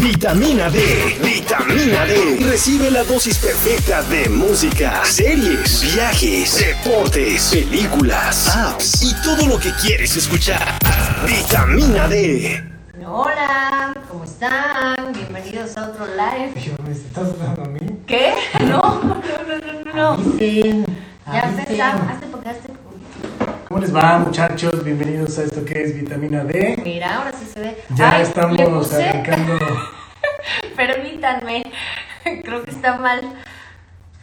Vitamina D. Vitamina D. Recibe la dosis perfecta de música, series, viajes, deportes, películas, apps y todo lo que quieres escuchar. Vitamina D. Hola, ¿cómo están? Bienvenidos a otro live. ¿Me estás hablando a mí? ¿Qué? No, no, no, no, no. Avisen, Ya avisen. empezamos. Hazte porque hazte. ¿Cómo les va, muchachos? Bienvenidos a esto que es Vitamina D. Mira, ahora sí se ve. Ya Ay, estamos arrancando. Permítanme. Creo que está mal.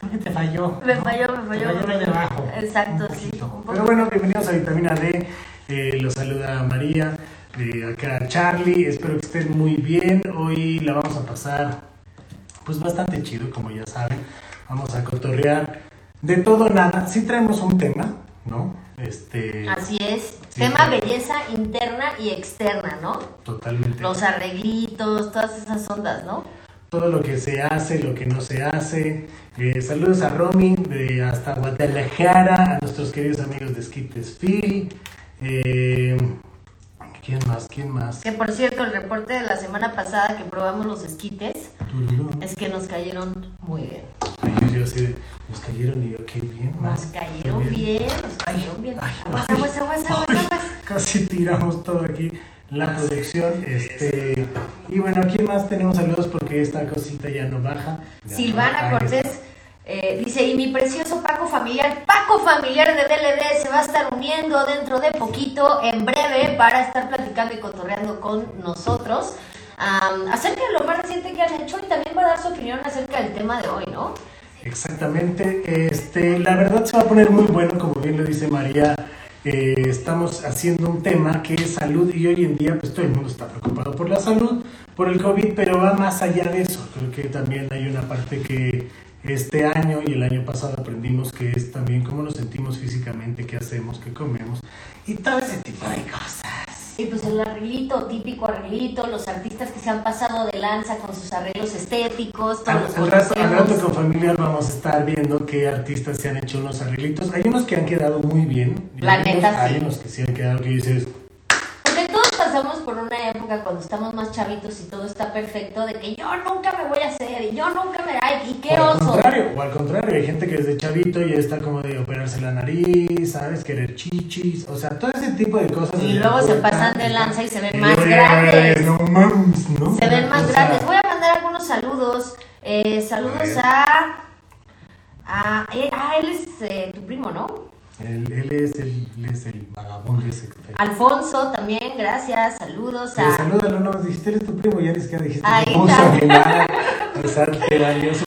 Creo que te falló. Me falló, me falló. Te falló de abajo. Exacto, Un sí, un. Pero bueno, bienvenidos a Vitamina D. Eh, los saluda María. De acá Charlie. Espero que estén muy bien. Hoy la vamos a pasar pues bastante chido, como ya saben. Vamos a cotorrear de todo nada. Sí traemos un tema, ¿no? Este. Así es. Sí, Tema claro. belleza interna y externa, ¿no? Totalmente. Los arreglitos, todas esas ondas, ¿no? todo lo que se hace, lo que no se hace. Eh, saludos a Romy de hasta Guadalajara, a nuestros queridos amigos de Skites Phil. Eh, ¿Quién más? ¿Quién más? Que por cierto, el reporte de la semana pasada que probamos los esquites es que nos cayeron muy bien. Ay, yo de, nos cayeron y yo, qué bien. Nos ¿no? cayeron bien, nos cayeron bien. ay, Aguas, aguas, aguas, aguas. Casi tiramos todo aquí la producción. Este, y bueno, ¿quién más tenemos saludos? Porque esta cosita ya no baja. Ya Silvana no- Cortés eh, dice, y mi precioso Paco familiar, Paco familiar de DLD se va a estar uniendo dentro de poquito, en breve, para estar platicando y cotorreando con nosotros acerca de lo más reciente que han hecho y también va a dar su opinión acerca del tema de hoy, ¿no? Exactamente, este, la verdad se va a poner muy bueno, como bien lo dice María, eh, estamos haciendo un tema que es salud y hoy en día pues todo el mundo está preocupado por la salud, por el COVID, pero va más allá de eso, creo que también hay una parte que este año y el año pasado aprendimos que es también cómo nos sentimos físicamente, qué hacemos, qué comemos y todo ese tipo de cosas. Y pues el arreglito, típico arreglito, los artistas que se han pasado de lanza con sus arreglos estéticos, todos Al, los al rato, al rato conocemos. con familiar vamos a estar viendo qué artistas se han hecho unos arreglitos. Hay unos que han quedado muy bien. y La hay unos- neta, Hay sí. unos que sí han quedado que dices, Porque todos pasamos por una época cuando estamos más chavitos y todo está perfecto, de que yo nunca me voy a hacer y yo nunca me... ¡Ay, y qué o al oso! contrario, o al contrario, hay gente que desde chavito ya está como de operarse la nariz, ¿sabes? Querer chichis, o sea, todo ese tipo de cosas. Y luego se pasan de lanza y se ven más grandes. No mames, ¿no? Se ven más grandes. Voy a mandar algunos saludos. Eh, saludos a... a eh, ah, él es eh, tu primo, ¿no? Él, él es el, él es el vagabundo ese que Alfonso también, gracias. Saludos a... salúdalo, no, dijiste eres tu primo, ya siquiera dijiste Ahí está. O sea,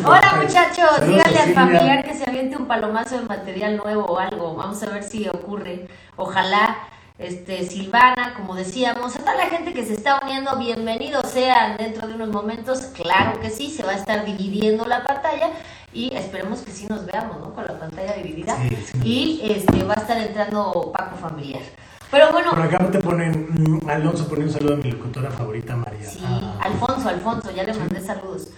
Hola muchachos, díganle al familiar que se aviente un palomazo de material nuevo o algo. Vamos a ver si ocurre. Ojalá, este, Silvana, como decíamos, a toda la gente que se está uniendo, bienvenidos sean dentro de unos momentos. Claro que sí, se va a estar dividiendo la pantalla y esperemos que sí nos veamos, ¿no? Con la pantalla dividida. Sí, sí. Y este, va a estar entrando Paco Familiar. Pero bueno, Por acá te ponen, mm, Alonso pone un saludo a mi locutora favorita, María. sí, Ah, Alfonso, Alfonso, ya le mandé saludos.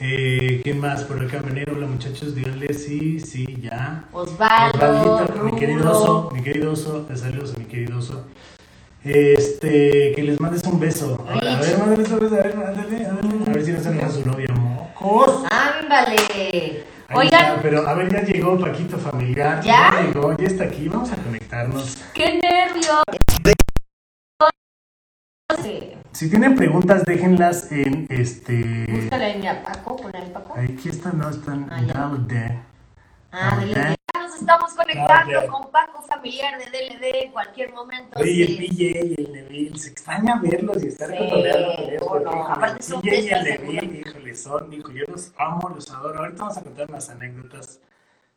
eh, ¿Quién más? Por acá, Menero, hola muchachos, díganle sí, sí, ya. Osvaldo, mi querido oso, mi querido oso, te saludos a mi querido oso. Este, que les mandes un beso. Ahora, a ver, mándales un beso, a ver, mándale, a ver, a ver si no se su novia, mocos. Ándale. Ahí Oigan, está, pero a ver, ya llegó Paquito Familiar. ¿Ya? llegó, ya está aquí, vamos a conectarnos. ¡Qué nervios! Si tienen preguntas, déjenlas en este. Búscale ahí a Paco, Paco. Aquí están, no están. Ah, ya. Ah. DLD. Ya Nos estamos conectando con Paco familiar de DLD en cualquier momento. Oye, el. PJ y el Neville, se extraña verlos y estar Sí, cotorreando con ellos. no, aparte el son PJ y el Neville, híjole, son, hijo, yo los amo, los adoro. Ahorita vamos a contar unas anécdotas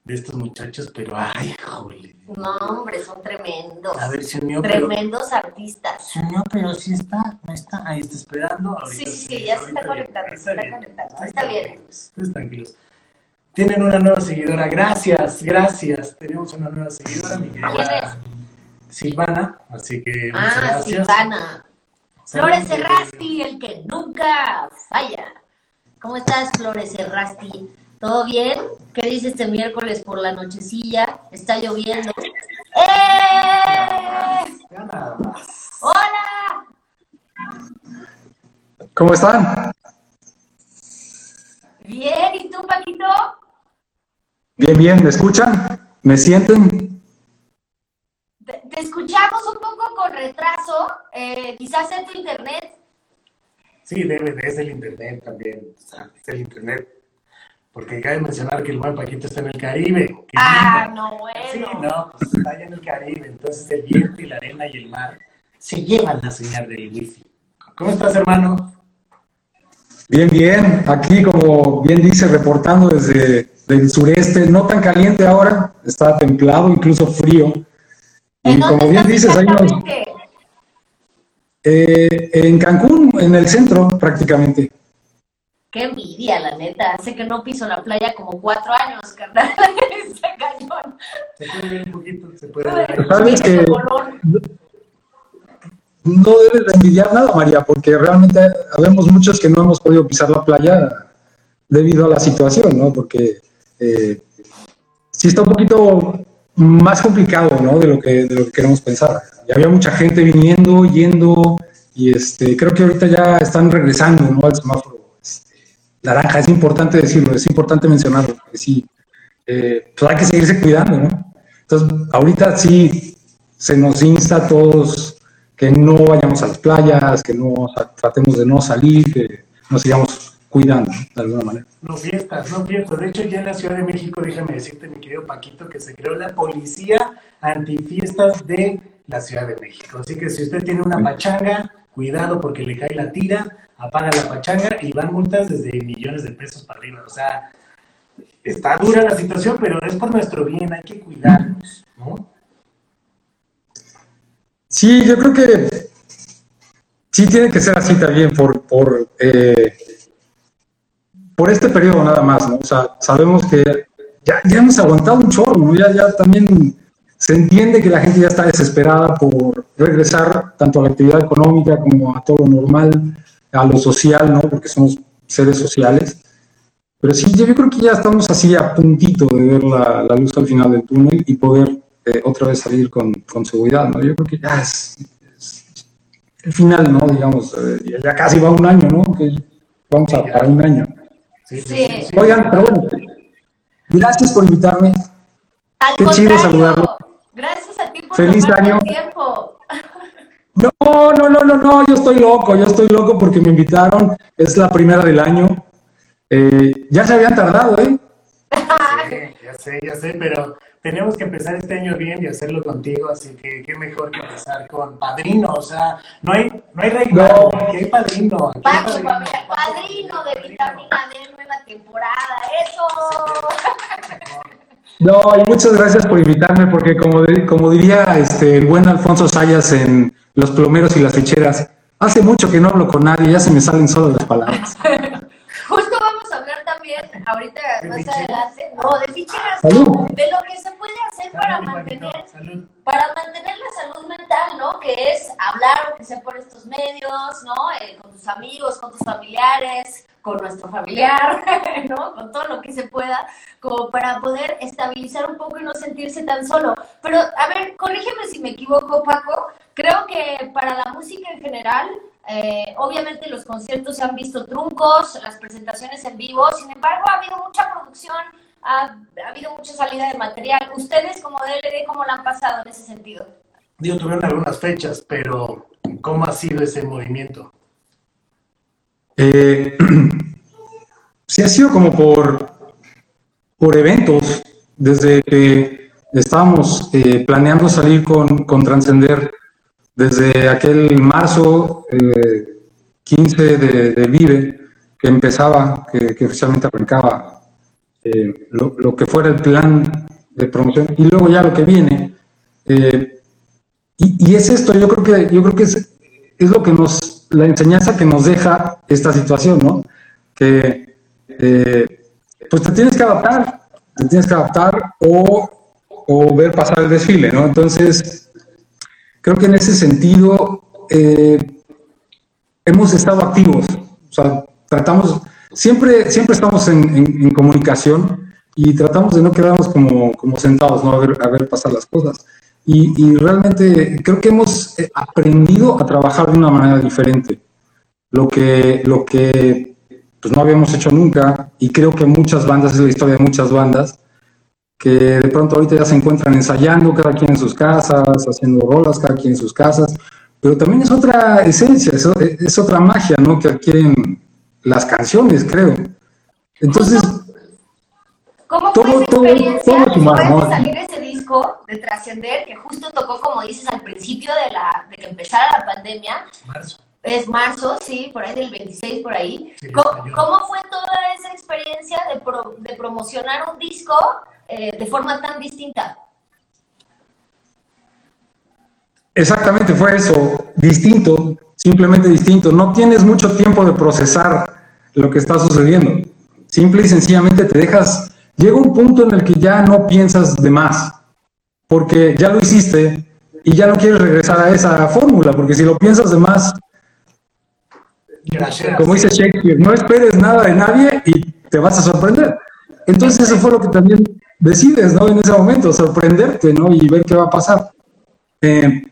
de estos muchachos, pero ay, jole. No, hombre, son tremendos. A ver, se unió, pero. Tremendos artistas. Se unió, pero sí está, no está, ahí está esperando. Sí, ahorita sí, sí, ya se está conectando, se está conectando, está bien. tranquilos, ustedes tranquilos. Tienen una nueva seguidora, gracias, gracias. Tenemos una nueva seguidora, mi querida Silvana, así que muchas Ah, gracias. Silvana. Flores Serrasti, el que nunca falla. ¿Cómo estás, Flores Serrasti? ¿Todo bien? ¿Qué dice este miércoles por la nochecilla? Está lloviendo. ¡Eh! Ya nada más. ¡Hola! ¿Cómo están? tú, Paquito? Bien, bien, ¿me escuchan? ¿Me sienten? Te, escuchamos un poco con retraso, eh, quizás en tu internet. Sí, debe, es el internet también, es el internet. Porque cabe mencionar que el buen Paquito está en el Caribe. Ah, no, bueno. Sí, no, pues está allá en el Caribe, entonces el viento y la arena y el mar se llevan la señal del wifi. ¿Cómo estás, hermano? Bien, bien. Aquí, como bien dice, reportando desde el sureste, no tan caliente ahora, está templado, incluso frío. Y como bien dices, hay unos, eh, en Cancún, en el centro, prácticamente. Qué envidia, la neta. Hace que no piso la playa como cuatro años, carnal. Ese cañón. Se puede ver un poquito, se puede ver. ¿Sabes que no debes de envidiar nada, María, porque realmente habemos muchos que no hemos podido pisar la playa debido a la situación, ¿no? Porque eh, sí está un poquito más complicado, ¿no? De lo que, de lo que queremos pensar. Y había mucha gente viniendo, yendo, y este, creo que ahorita ya están regresando, ¿no? Al semáforo este, naranja. Es importante decirlo, es importante mencionarlo, porque sí, eh, pues hay que seguirse cuidando, ¿no? Entonces, ahorita sí se nos insta a todos que no vayamos a las playas, que no tratemos de no salir, que nos sigamos cuidando de alguna manera. No fiestas, no fiestas. De hecho, ya en la Ciudad de México, déjame decirte, mi querido Paquito, que se creó la policía antifiestas de la Ciudad de México. Así que si usted tiene una pachanga, cuidado porque le cae la tira, apaga la pachanga y van multas desde millones de pesos para arriba. O sea, está dura la situación, pero es por nuestro bien, hay que cuidarnos, ¿no? Sí, yo creo que sí tiene que ser así también por, por, eh, por este periodo nada más, ¿no? O sea, sabemos que ya, ya hemos aguantado un chorro. Ya, ya también se entiende que la gente ya está desesperada por regresar tanto a la actividad económica como a todo lo normal, a lo social, ¿no? Porque somos seres sociales. Pero sí, yo creo que ya estamos así a puntito de ver la, luz al final del túnel y poder otra vez salir con, con, seguridad, ¿no? Yo creo que ya es, el final, ¿no? Digamos, eh, ya casi va un año, ¿no? Vamos a para un año. Sí, sí, Oigan, pero bueno, gracias por invitarme. Al Qué chido saludarlo. Gracias a ti por Feliz año. tiempo. No, no, no, no, no, yo estoy loco, yo estoy loco porque me invitaron, es la primera del año. Eh, ya se habían tardado, ¿eh? ya sé, ya sé, pero tenemos que empezar este año bien y hacerlo contigo, así que qué mejor que empezar con padrino, o sea, no hay, no hay rey no. hay padrino. padrino. padrino de vitamina D, nueva temporada, eso. No, y muchas gracias por invitarme, porque como, como diría este, el buen Alfonso Sayas en Los plomeros y las ficheras, hace mucho que no hablo con nadie, ya se me salen solo las palabras. ahorita más adelante, no, de ficheras, de lo que se puede hacer para mantener, para mantener la salud mental, ¿no? Que es hablar, que sea por estos medios, ¿no? Eh, con tus amigos, con tus familiares, con nuestro familiar, ¿no? Con todo lo que se pueda, como para poder estabilizar un poco y no sentirse tan solo. Pero, a ver, corrígeme si me equivoco, Paco. Creo que para la música en general, eh, obviamente los conciertos se han visto truncos, las presentaciones en vivo, sin embargo ha habido mucha producción, ha, habido mucha salida de material. ¿Ustedes como DLD cómo la han pasado en ese sentido? Digo, tuvieron algunas fechas, pero ¿cómo ha sido ese movimiento? Eh, sí ha sido como por, por eventos, desde que estábamos eh, planeando salir con, con Transcender desde aquel marzo 15 eh, de, Vive, que empezaba, que, oficialmente arrancaba eh, lo, que fuera el plan de promoción, y luego ya lo que viene. Eh, y, es esto, yo creo que, yo creo que es, es, lo que nos, la enseñanza que nos deja esta situación, ¿no? Que pues te tienes que adaptar, te tienes que adaptar o, o ver pasar el desfile, ¿no? Entonces, Creo que en ese sentido eh, hemos estado activos, o sea, tratamos, siempre, siempre estamos en, comunicación y tratamos de no quedarnos como, como sentados, ¿no? A ver, a ver pasar las cosas. Y, realmente creo que hemos eh, aprendido a trabajar de una manera diferente. Lo que, lo que pues no habíamos hecho nunca y creo que muchas bandas, es la historia de muchas bandas, que de pronto ahorita ya se encuentran ensayando cada quien en sus casas, haciendo rolas cada quien en sus casas, pero también es otra esencia, es, otra magia, ¿no? Que adquieren las canciones, creo. Entonces, ¿Cómo fue esa experiencia después de salir ese disco, de trascender, que justo tocó, como dices, al principio de, la, de que empezara la pandemia? Marzo. Es marzo, sí, por ahí del 26, por ahí. ¿Cómo, fue toda esa experiencia de, de promocionar un disco eh, de forma tan distinta? Exactamente, fue eso, distinto, simplemente distinto. No tienes mucho tiempo de procesar lo que está sucediendo. Simple y sencillamente te dejas, llega un punto en el que ya no piensas de más, porque ya lo hiciste y ya no quieres regresar a esa fórmula, porque si lo piensas de más, como dice Shakespeare, no esperes nada de nadie y te vas a sorprender. Entonces eso fue lo que también decides, ¿no? En ese momento, sorprenderte, ¿no? Y ver qué va a pasar. Eh,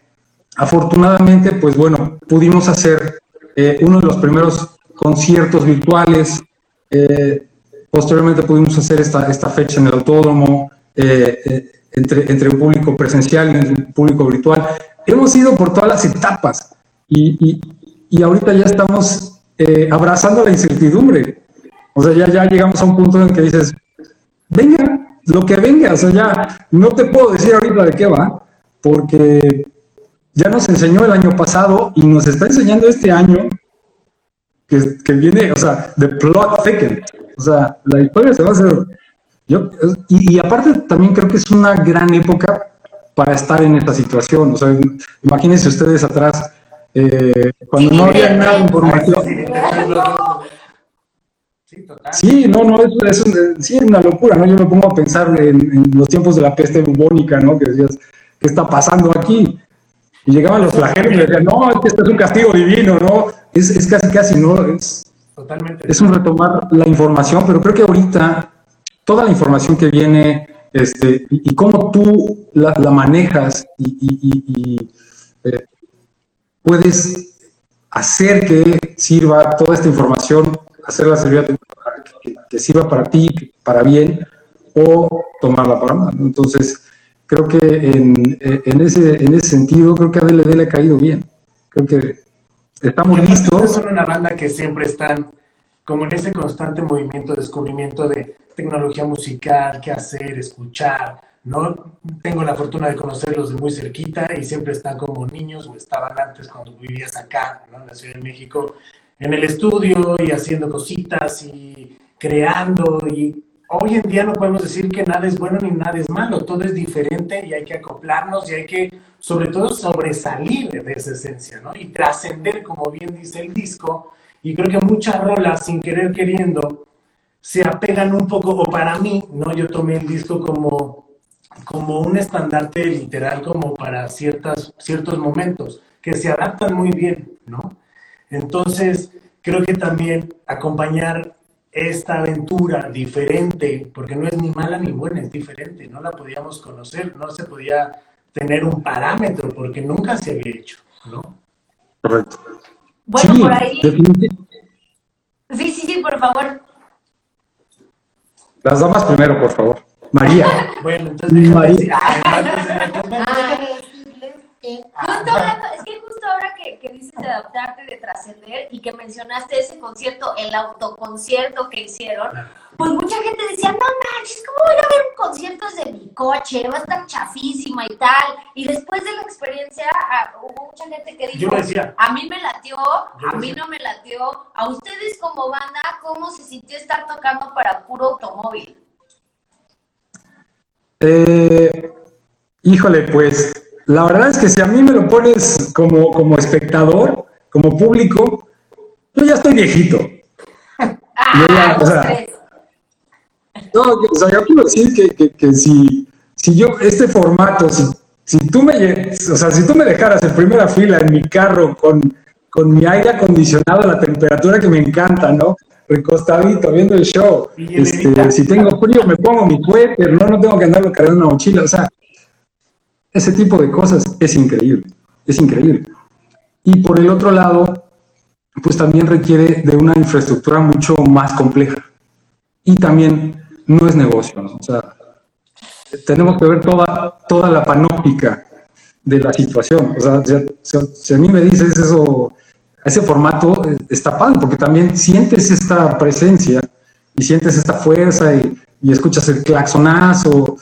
afortunadamente, pues bueno, pudimos hacer eh, uno de los primeros conciertos virtuales. Eh, posteriormente pudimos hacer esta, esta fecha en el autódromo, entre, entre un público presencial y un público virtual. Hemos ido por todas las etapas y, y, y ahorita ya estamos abrazando la incertidumbre. O sea, ya, ya llegamos a un punto en que dices, venga, lo que venga, o sea, ya no te puedo decir ahorita de qué va, porque ya nos enseñó el año pasado y nos está enseñando este año que, que viene, o sea, the plot thickens, o sea, la historia se va a hacer, yo, y, aparte también creo que es una gran época para estar en esta situación, o sea, imagínense ustedes atrás, eh, cuando no había nada Sí, no, no, es, sí, es una locura, ¿no? Yo me pongo a pensar en, los tiempos de la peste bubónica, ¿no? Que decías, ¿qué está pasando aquí? Y llegaban los flagelos y decían, no, es que esto es un castigo divino, ¿no? Es, es casi, casi, ¿no? Es, Totalmente. es un retomar la información, pero creo que ahorita toda la información que viene este, y, cómo tú la, manejas y, eh, puedes hacer que sirva toda esta información hacerla servir que, que, sirva para ti, para bien, o tomarla para mal. Entonces, creo que en, en, ese, en ese sentido, creo que a DLD le ha caído bien. Creo que estamos listos. Son una banda que siempre están como en ese constante movimiento, descubrimiento de tecnología musical, qué hacer, escuchar, ¿no? Tengo la fortuna de conocerlos de muy cerquita y siempre están como niños o estaban antes cuando vivías acá, ¿no? En la Ciudad de México en el estudio y haciendo cositas y creando y hoy en día no podemos decir que nada es bueno ni nada es malo, todo es diferente y hay que acoplarnos y hay que sobre todo sobresalir de esa esencia, ¿no? Y trascender, como bien dice el disco, y creo que muchas rolas sin querer queriendo se apegan un poco, o para mí, ¿no? Yo tomé el disco como, como un estandarte literal como para ciertas, ciertos momentos que se adaptan muy bien, ¿no? Entonces, creo que también acompañar esta aventura diferente, porque no es ni mala ni buena, es diferente, no la podíamos conocer, no se podía tener un parámetro, porque nunca se había hecho, ¿no? Correcto. Bueno, por ahí. Sí, sí, sí, por favor. Las damas primero, por favor. María. bueno, entonces María. es que justo ahora que, dices de adaptarte, de trascender y que mencionaste ese concierto, el autoconcierto que hicieron, pues mucha gente decía, no manches, ¿cómo voy a ver un concierto desde mi coche? Va a estar chafísima y tal. Y después de la experiencia, ah, hubo mucha gente que dijo, a mí me latió, a mí no me latió. A ustedes como banda, ¿cómo se sintió estar tocando para puro automóvil? Eh, híjole, pues la verdad es que si a mí me lo pones como, como espectador, como público, yo ya estoy viejito. Ah, o, sea, no, o sea, yo quiero decir que, que, si, si yo, este formato, si, si tú me, o sea, si tú me dejaras en primera fila en mi carro con, con mi aire acondicionado a la temperatura que me encanta, ¿no? Recostadito, viendo el show. Este, si tengo frío, me pongo mi suéter, ¿no? No tengo que andarlo cargando una mochila. O sea, ese tipo de cosas es increíble, es increíble. Y por el otro lado, pues también requiere de una infraestructura mucho más compleja. Y también no es negocio, ¿no? O sea, tenemos que ver toda, toda la panóptica de la situación. O sea, si, a mí me dices eso, ese formato eh, está padre, porque también sientes esta presencia y sientes esta fuerza y, escuchas el claxonazo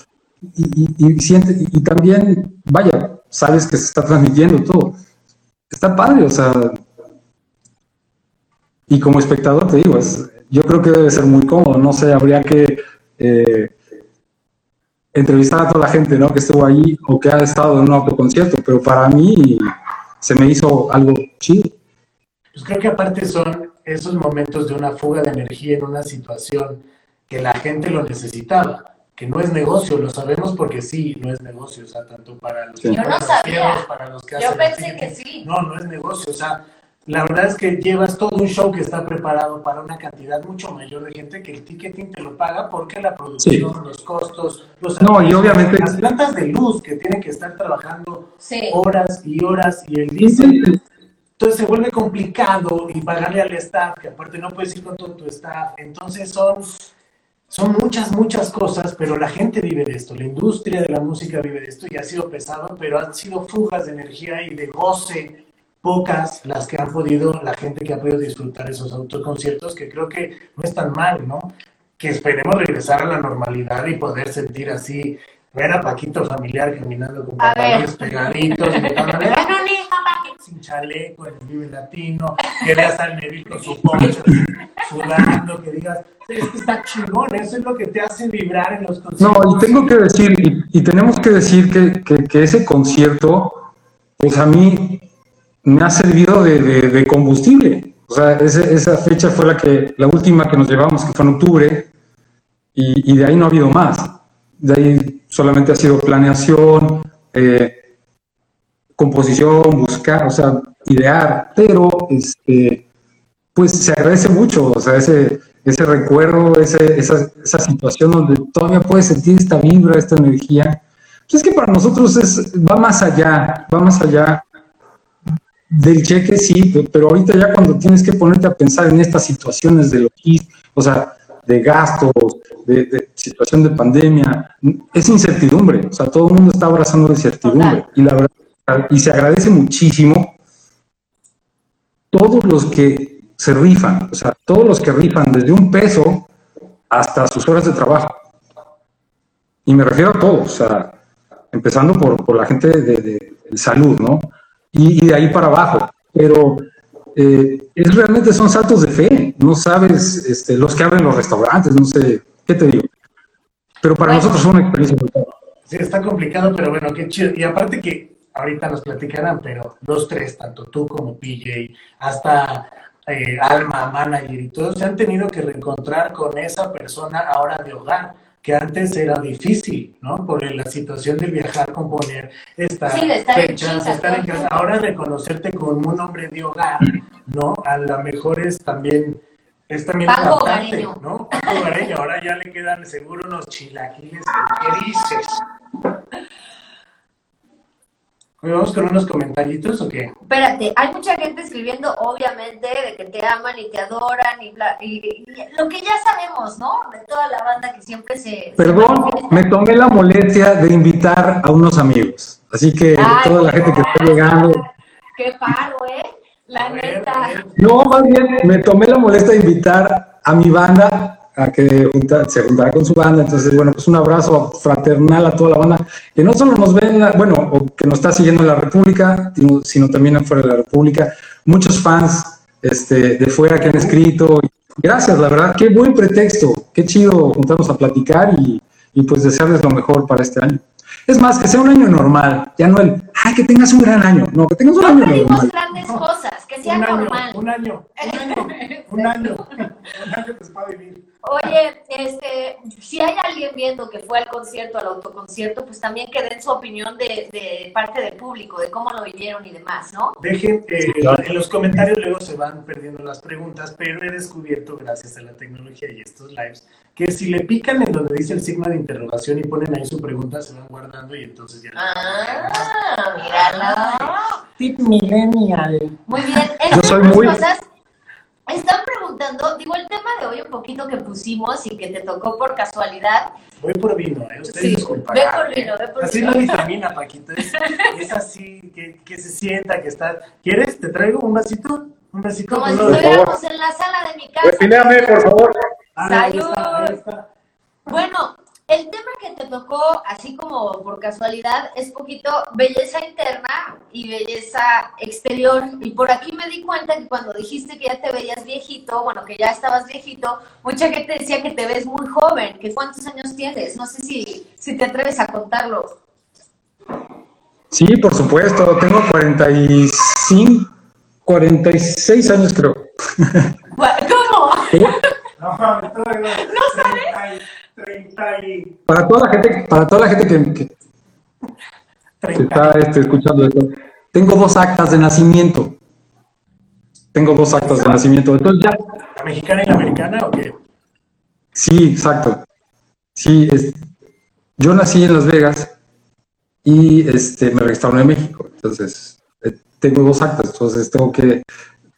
y, y, sientes, y también, vaya, sabes que se está transmitiendo todo. Está padre, o sea, y como espectador te digo, yo creo que debe ser muy cómodo, no sé, habría que eh, entrevistar a toda la gente ¿no? que estuvo ahí o que ha estado en un autoconcierto, pero para mí se me hizo algo chido. Pues creo que aparte son esos momentos de una fuga de energía en una situación que la gente lo necesitaba, que no es negocio, lo sabemos porque sí, no es negocio, o sea, tanto para los que Yo no sabía. para los que Yo pensé que sí. No, no es negocio, o sea, la verdad es que llevas todo un show que está preparado para una cantidad mucho mayor de gente que el ticketing te lo paga porque la producción, los costos, los no, y obviamente las plantas de luz que tienen que estar trabajando horas y horas y el diésel. Entonces se vuelve complicado y pagarle al staff, que aparte no puedes ir con todo tu staff. Entonces son, son muchas, muchas cosas, pero la gente vive de esto, la industria de la música vive de esto y ha sido pesado, pero han sido fugas de energía y de goce pocas las que han podido, la gente que ha podido disfrutar esos autoconciertos, que creo que no es tan mal, ¿no? Que esperemos regresar a la normalidad y poder sentir así, ver a Paquito familiar caminando con pantalones pegaditos, sin chaleco en el Vive Latino, que veas al Neville su poncho sudando, que digas, es que está chingón, eso es lo que te hace vibrar en los conciertos. No, y tengo que decir, y, tenemos que decir que, que, ese concierto, pues a mí me ha servido de, combustible. O sea, esa fecha fue la, que, la última que nos llevamos, que fue en octubre, y, de ahí no ha habido más. De ahí solamente ha sido planeación, eh, composición, buscar, o sea, idear, pero este, pues se agradece mucho, o sea, ese, ese recuerdo, ese, esa, esa, situación donde todavía puedes sentir esta vibra, esta energía. Pues es que para nosotros es, va más allá, va más allá del cheque sí, pero ahorita ya cuando tienes que ponerte a pensar en estas situaciones de logística, o sea, de gastos, de, situación de pandemia, es incertidumbre, o sea, todo el mundo está abrazando la incertidumbre y la verdad, y se agradece muchísimo todos los que se rifan, o sea, todos los que rifan desde un peso hasta sus horas de trabajo. Y me refiero a todos, o sea, empezando por, la gente de salud, ¿no? y, de ahí para abajo. Pero eh, es realmente son saltos de fe, no sabes, este, los que abren los restaurantes, no sé, ¿qué te digo? Pero para nosotros es una experiencia Sí, está complicado, pero bueno, qué chido. Y aparte que ahorita nos platicarán, pero los tres, tanto tú como PJ, hasta eh, Alma, manager y todos, se han tenido que reencontrar con esa persona ahora de hogar que antes era difícil, ¿no? Por la situación de viajar, componer, estar, sí, estar fechas, en estar en casa. Ahora reconocerte como un hombre de hogar, ¿no? A lo mejor es también es también Paco ¿no? Paco Gareño, ahora ya le quedan seguro unos chilaquiles, ¿qué dices? ¿Vamos con unos comentarios o qué? Espérate, hay mucha gente escribiendo, obviamente, de que te aman y te adoran y, y, lo que ya sabemos, ¿no? De toda la banda que siempre se... Perdón, me tomé la molestia de invitar a unos amigos. Así que toda la gente que está llegando... Qué paro, ¿eh? La neta. No, más bien, me tomé la molestia de invitar a mi banda a que se juntara con su banda. Entonces, bueno, pues un abrazo fraternal a toda la banda que no solo nos ven, bueno, o que nos está siguiendo en la República, sino también afuera de la República. Muchos fans este, de fuera que han escrito. Gracias, la verdad, qué buen pretexto, qué chido juntarnos a platicar y, y pues desearles lo mejor para este año. Es más, que sea un año normal, ya no el, ay, que tengas un gran año, no, que tengas un año normal. grandes cosas, que sea normal. un año, un año, un año, un año vivir. Oye, este, si hay alguien viendo que fue al concierto, al autoconcierto, pues también que den su opinión de, de parte del público, de cómo lo vivieron y demás, ¿no? Dejen, eh, en los comentarios luego se van perdiendo las preguntas, pero he descubierto, gracias a la tecnología y estos lives, que si le pican en donde dice el signo de interrogación y ponen ahí su pregunta, se van guardando y entonces ya... Ah, mírala. Tip millennial. Muy bien. Yo soy muy... Cosas Están preguntando, digo, el tema de hoy un poquito que pusimos y que te tocó por casualidad. Voy por vino, ¿eh? Ustedes Sí, disculparán. ve por vino, ve por Así vino. la vitamina, Paquito. Es, es así, que, que se sienta, que está. ¿Quieres? ¿Te traigo un vasito? Un vasito. Como si estuviéramos en la sala de mi casa. Refilame, por favor. Ah, ahí Salud. está, ahí está. Bueno, el tema que te tocó, así como por casualidad, es poquito belleza interna y belleza exterior. Y por aquí me di cuenta que cuando dijiste que ya te veías viejito, bueno, que ya estabas viejito, mucha gente decía que te ves muy joven. que ¿Cuántos años tienes? No sé si, si te atreves a contarlo. Sí, por supuesto, tengo 45, 46 años creo. ¿Cómo? No, no. 30 y- 30 y. Para toda la gente, para toda la gente que, que- que 30. está este, escuchando esto, tengo dos actas de nacimiento. Tengo dos actas de nacimiento. Entonces ya, ¿La mexicana y la americana o qué? sí, exacto. Sí, es- yo nací en Las Vegas y este, me registraron en México. Entonces, eh, tengo dos actas, entonces tengo que,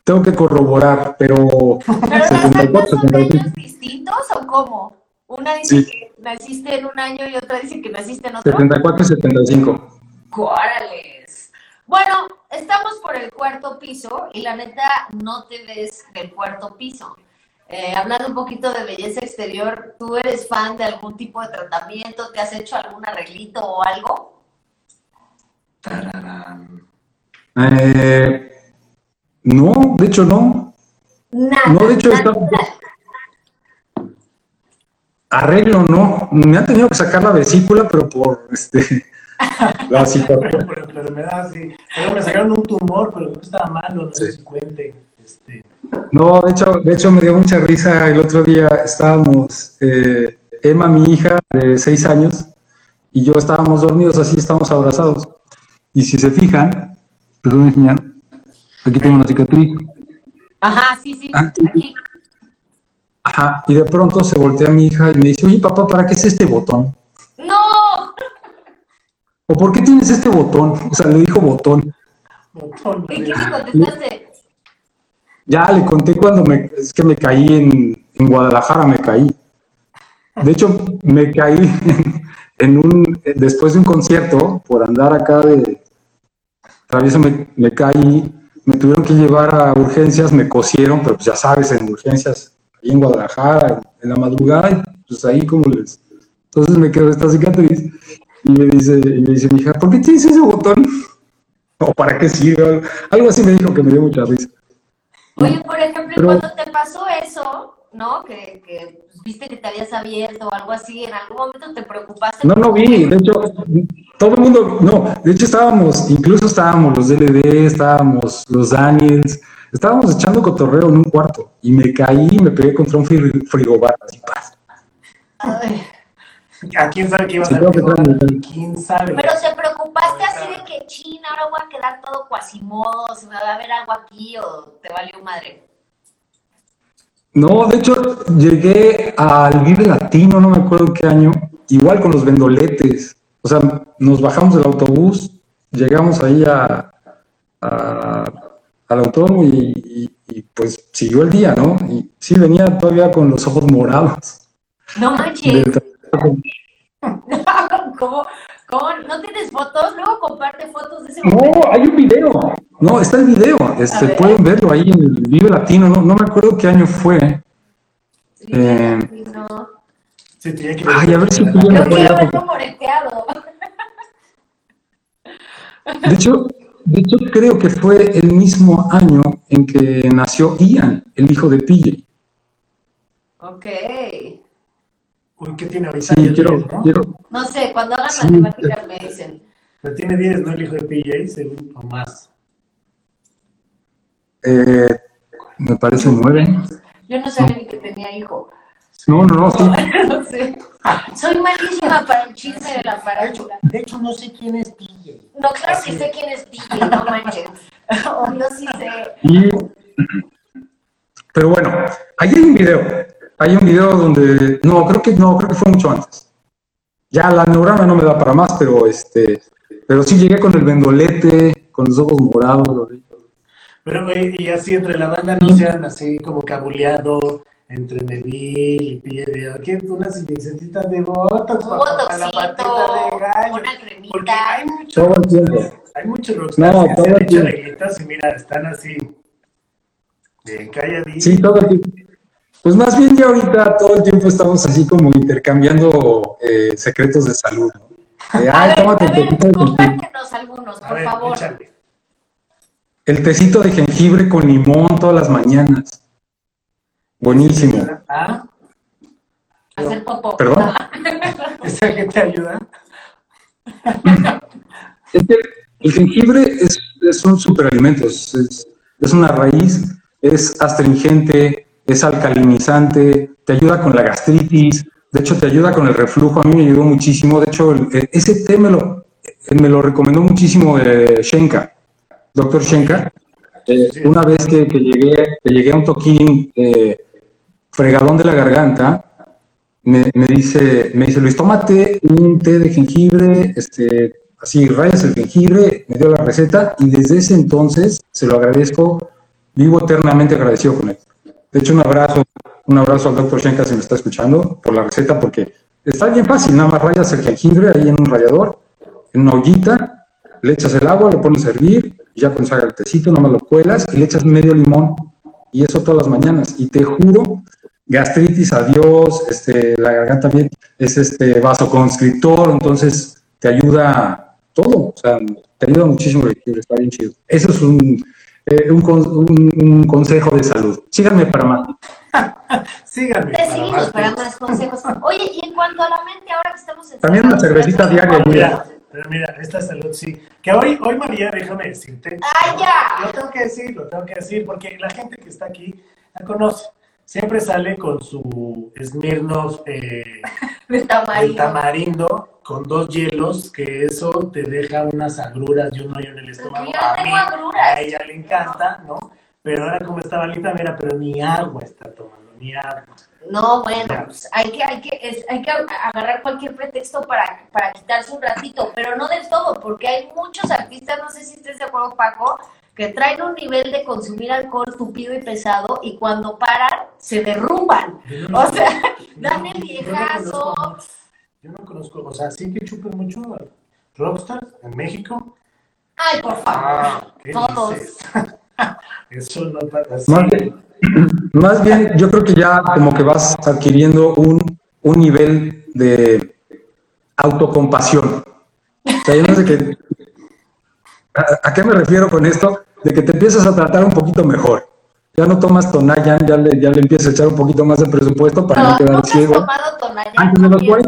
tengo que corroborar, pero ¿Pero las 74, actas son 75. años distintos o cómo? Una dice Sí. que naciste en un año y otra dice que naciste en otro. 74 y 75. ¡Órales! Bueno, estamos por el cuarto piso y la neta no te ves del cuarto piso. Eh, hablando un poquito de belleza exterior, ¿tú eres fan de algún tipo de tratamiento? ¿Te has hecho algún arreglito o algo? Tararán. Eh, no, de hecho no. Nada. No, de hecho nada. está- Arreglo no. Me han tenido que sacar la vesícula, pero por este la situación. Pero por enfermedad, sí. Luego me sacaron un tumor, pero que estaba malo, no Sí. cuente. Este, No, de hecho, de hecho me dio mucha risa. El otro día estábamos, eh, Emma, mi hija de seis años, y yo estábamos dormidos así, estábamos abrazados. Y si se fijan, perdón, aquí tengo una cicatriz. Ajá, sí, sí. Ah. Aquí. Ajá, y de pronto se voltea mi hija y me dice, oye papá, ¿para qué es este botón? ¡No! ¿O por qué tienes este botón? O sea, le dijo botón. botón, ¿Y qué te contestaste? Ya le conté cuando me, es que me caí en, en Guadalajara, me caí. De hecho, me caí en, en un, después de un concierto, por andar acá de travieso, me, me caí, me tuvieron que llevar a urgencias, me cosieron, pero pues ya sabes, en urgencias, ahí en Guadalajara, en la madrugada, y pues ahí como les... Entonces me quedó esta cicatriz y me dice, y me dice mi hija, ¿por qué tienes ese botón? ¿O para qué sirve? Algo así me dijo que me dio mucha risa. Oye, por ejemplo, Pero- cuando te pasó eso, ¿no? Que, que pues, viste que te habías abierto o algo así, ¿en algún momento te preocupaste? No, no vi, de hecho, todo el mundo, no, de hecho estábamos, incluso estábamos los DLD, estábamos los Daniels, estábamos echando cotorreo en un cuarto y me caí y me pegué contra un fri- frigobar, así, ¿A quién sabe qué iba a traen- ¿Quién sabe? Pero te preocupaste así de que, chin, ahora voy a quedar todo cuasimodo, se me va a ver algo aquí o te valió madre. No, de hecho, llegué al Vive Latino, no me acuerdo qué año, igual con los vendoletes. O sea, nos bajamos del autobús, llegamos ahí a, a- al autónomo y, y- y, pues siguió el día, ¿no? Y sí, venía todavía con los ojos morados. No manches. ¿cómo, cómo no tienes fotos? Luego comparte fotos de ese No, momento. hay un video. No, está el video. Este, ver. pueden verlo ahí en el Vive Latino. No, no me acuerdo qué año fue. Eh, no. Sí, tenía que Ay, a ver si tú ya me. De hecho, de hecho, creo que fue el mismo año en que nació Ian, el hijo de PJ. Ok. Uy, ¿qué tiene ahorita? Sí, quiero, ¿no? quiero. No sé, cuando hagan Sí. matemáticas me dicen. Pero tiene 10, ¿no? El hijo de PJ, según o más. eh, me parece nueve. Yo no sabía ni que tenía hijo. No, no, no, sí. no sé. Soy malísima para el chisme de la farándula. De hecho, no sé quién es PJ. No, claro que sé quién es DJ, no manches. Obvio sí sé. Y- pero bueno, ahí hay un video. Hay un video donde. No, creo que no, creo que fue mucho antes. Ya la neurona no me da para más, pero este. Pero sí llegué con el vendolete, con los ojos morados. Pero, y así entre la banda no sean así como cabuleado entre Neville y Pierre. Aquí unas inyeccioncitas de botox Un para, la patita de gallo. una Porque cremita. hay muchos hay muchos rockstars No, que todo se han hecho y mira, están así, bien calladitos. Sí, todo el tiempo. Pues más bien ya ahorita todo el tiempo estamos así como intercambiando eh, secretos de salud. ¿no? A Ay, ver, tómate a ver, compártenos algunos, por ver, favor. échale. El tecito de jengibre con limón todas las mañanas. Buenísimo. Ah, Hacer popó. ¿Perdón? ¿esa que te ayuda? Es que el jengibre es, es un superalimento, es, es- es una raíz, es astringente, es alcalinizante, te ayuda con la gastritis, de hecho te ayuda con el reflujo, a mí me ayudó muchísimo, de hecho el- eh, ese té me lo, eh, me lo recomendó muchísimo eh, Shenka, doctor Shenka, Eh, una vez que, que llegué, que llegué a un toquín eh, fregadón de la garganta, me, dice, me dice, Luis, tómate un té de jengibre, este, así, rayas el jengibre, me dio la receta y desde ese entonces, se lo agradezco, vivo eternamente agradecido con él. De hecho, un abrazo, un abrazo al doctor Shenka si me está escuchando por la receta, porque está bien fácil, nada más rayas el jengibre ahí en un rallador, en una ollita, le echas el agua, lo pones a hervir, ya cuando salga el tecito, nomás lo cuelas y le echas medio limón, y eso todas las mañanas. Y te juro, gastritis, adiós, este, la garganta bien, es este vasoconstrictor, entonces te ayuda todo, o sea, te ayuda muchísimo el jengibre, está bien chido. Eso es un, eh, un, un- un consejo de salud. Síganme para más. Síganme. Te para seguimos más para más consejos. Oye, y en cuanto a la mente, ahora que estamos en También una cervecita diaria, Mira, mira. pero mira, esta salud sí. Que hoy, hoy María, déjame decirte. ¡Ay, ya! Lo tengo que decir, lo tengo que decir, porque la gente que está aquí la conoce. Siempre sale con su Smirnoff eh, De de tamarindo. con dos hielos, que eso te deja unas agruras y un hoyo en el estómago. yo A tengo mí, agruras. a ella le encanta, ¿no? Pero ahora como está malita, mira, pero ni agua está tomando, ni agua. No, bueno, pues hay que, hay que, es- hay que agarrar cualquier pretexto para, para quitarse un ratito, pero no del todo, porque hay muchos artistas, no sé si estés de acuerdo, Paco, que traen un nivel de consumir alcohol tupido y pesado y cuando paran se derrumban. No- O sea, no- dan el yo no viejazo. Yo no conozco, o sea, sí que chupen mucho rockstars en México. Ay, por favor, Ah, ¿qué todos. Eso no pasa así. Más bien, más bien, yo creo que ya como que vas adquiriendo un, un nivel de autocompasión. O sea, yo no sé qué- ¿a, a qué me refiero con esto? De que te empiezas a tratar un poquito mejor. Ya no tomas Tonayan, ya le, ya le empiezas a echar un poquito más de presupuesto para no, No, quedar has ciego. tomado Tonayán, Antes de no los.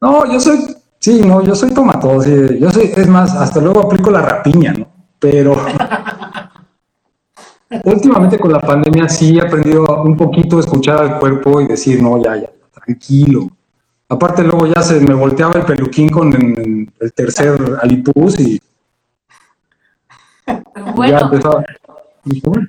No, yo soy, sí, no, yo soy tomatodo, sí, yo soy, es más, hasta luego aplico la rapiña, ¿no? Pero últimamente con la pandemia sí he aprendido un poquito a escuchar al cuerpo y decir, no, ya, ya, tranquilo. Aparte luego ya se me volteaba el peluquín con el, el tercer alipus y ya Bueno, empezaba. dije, bueno,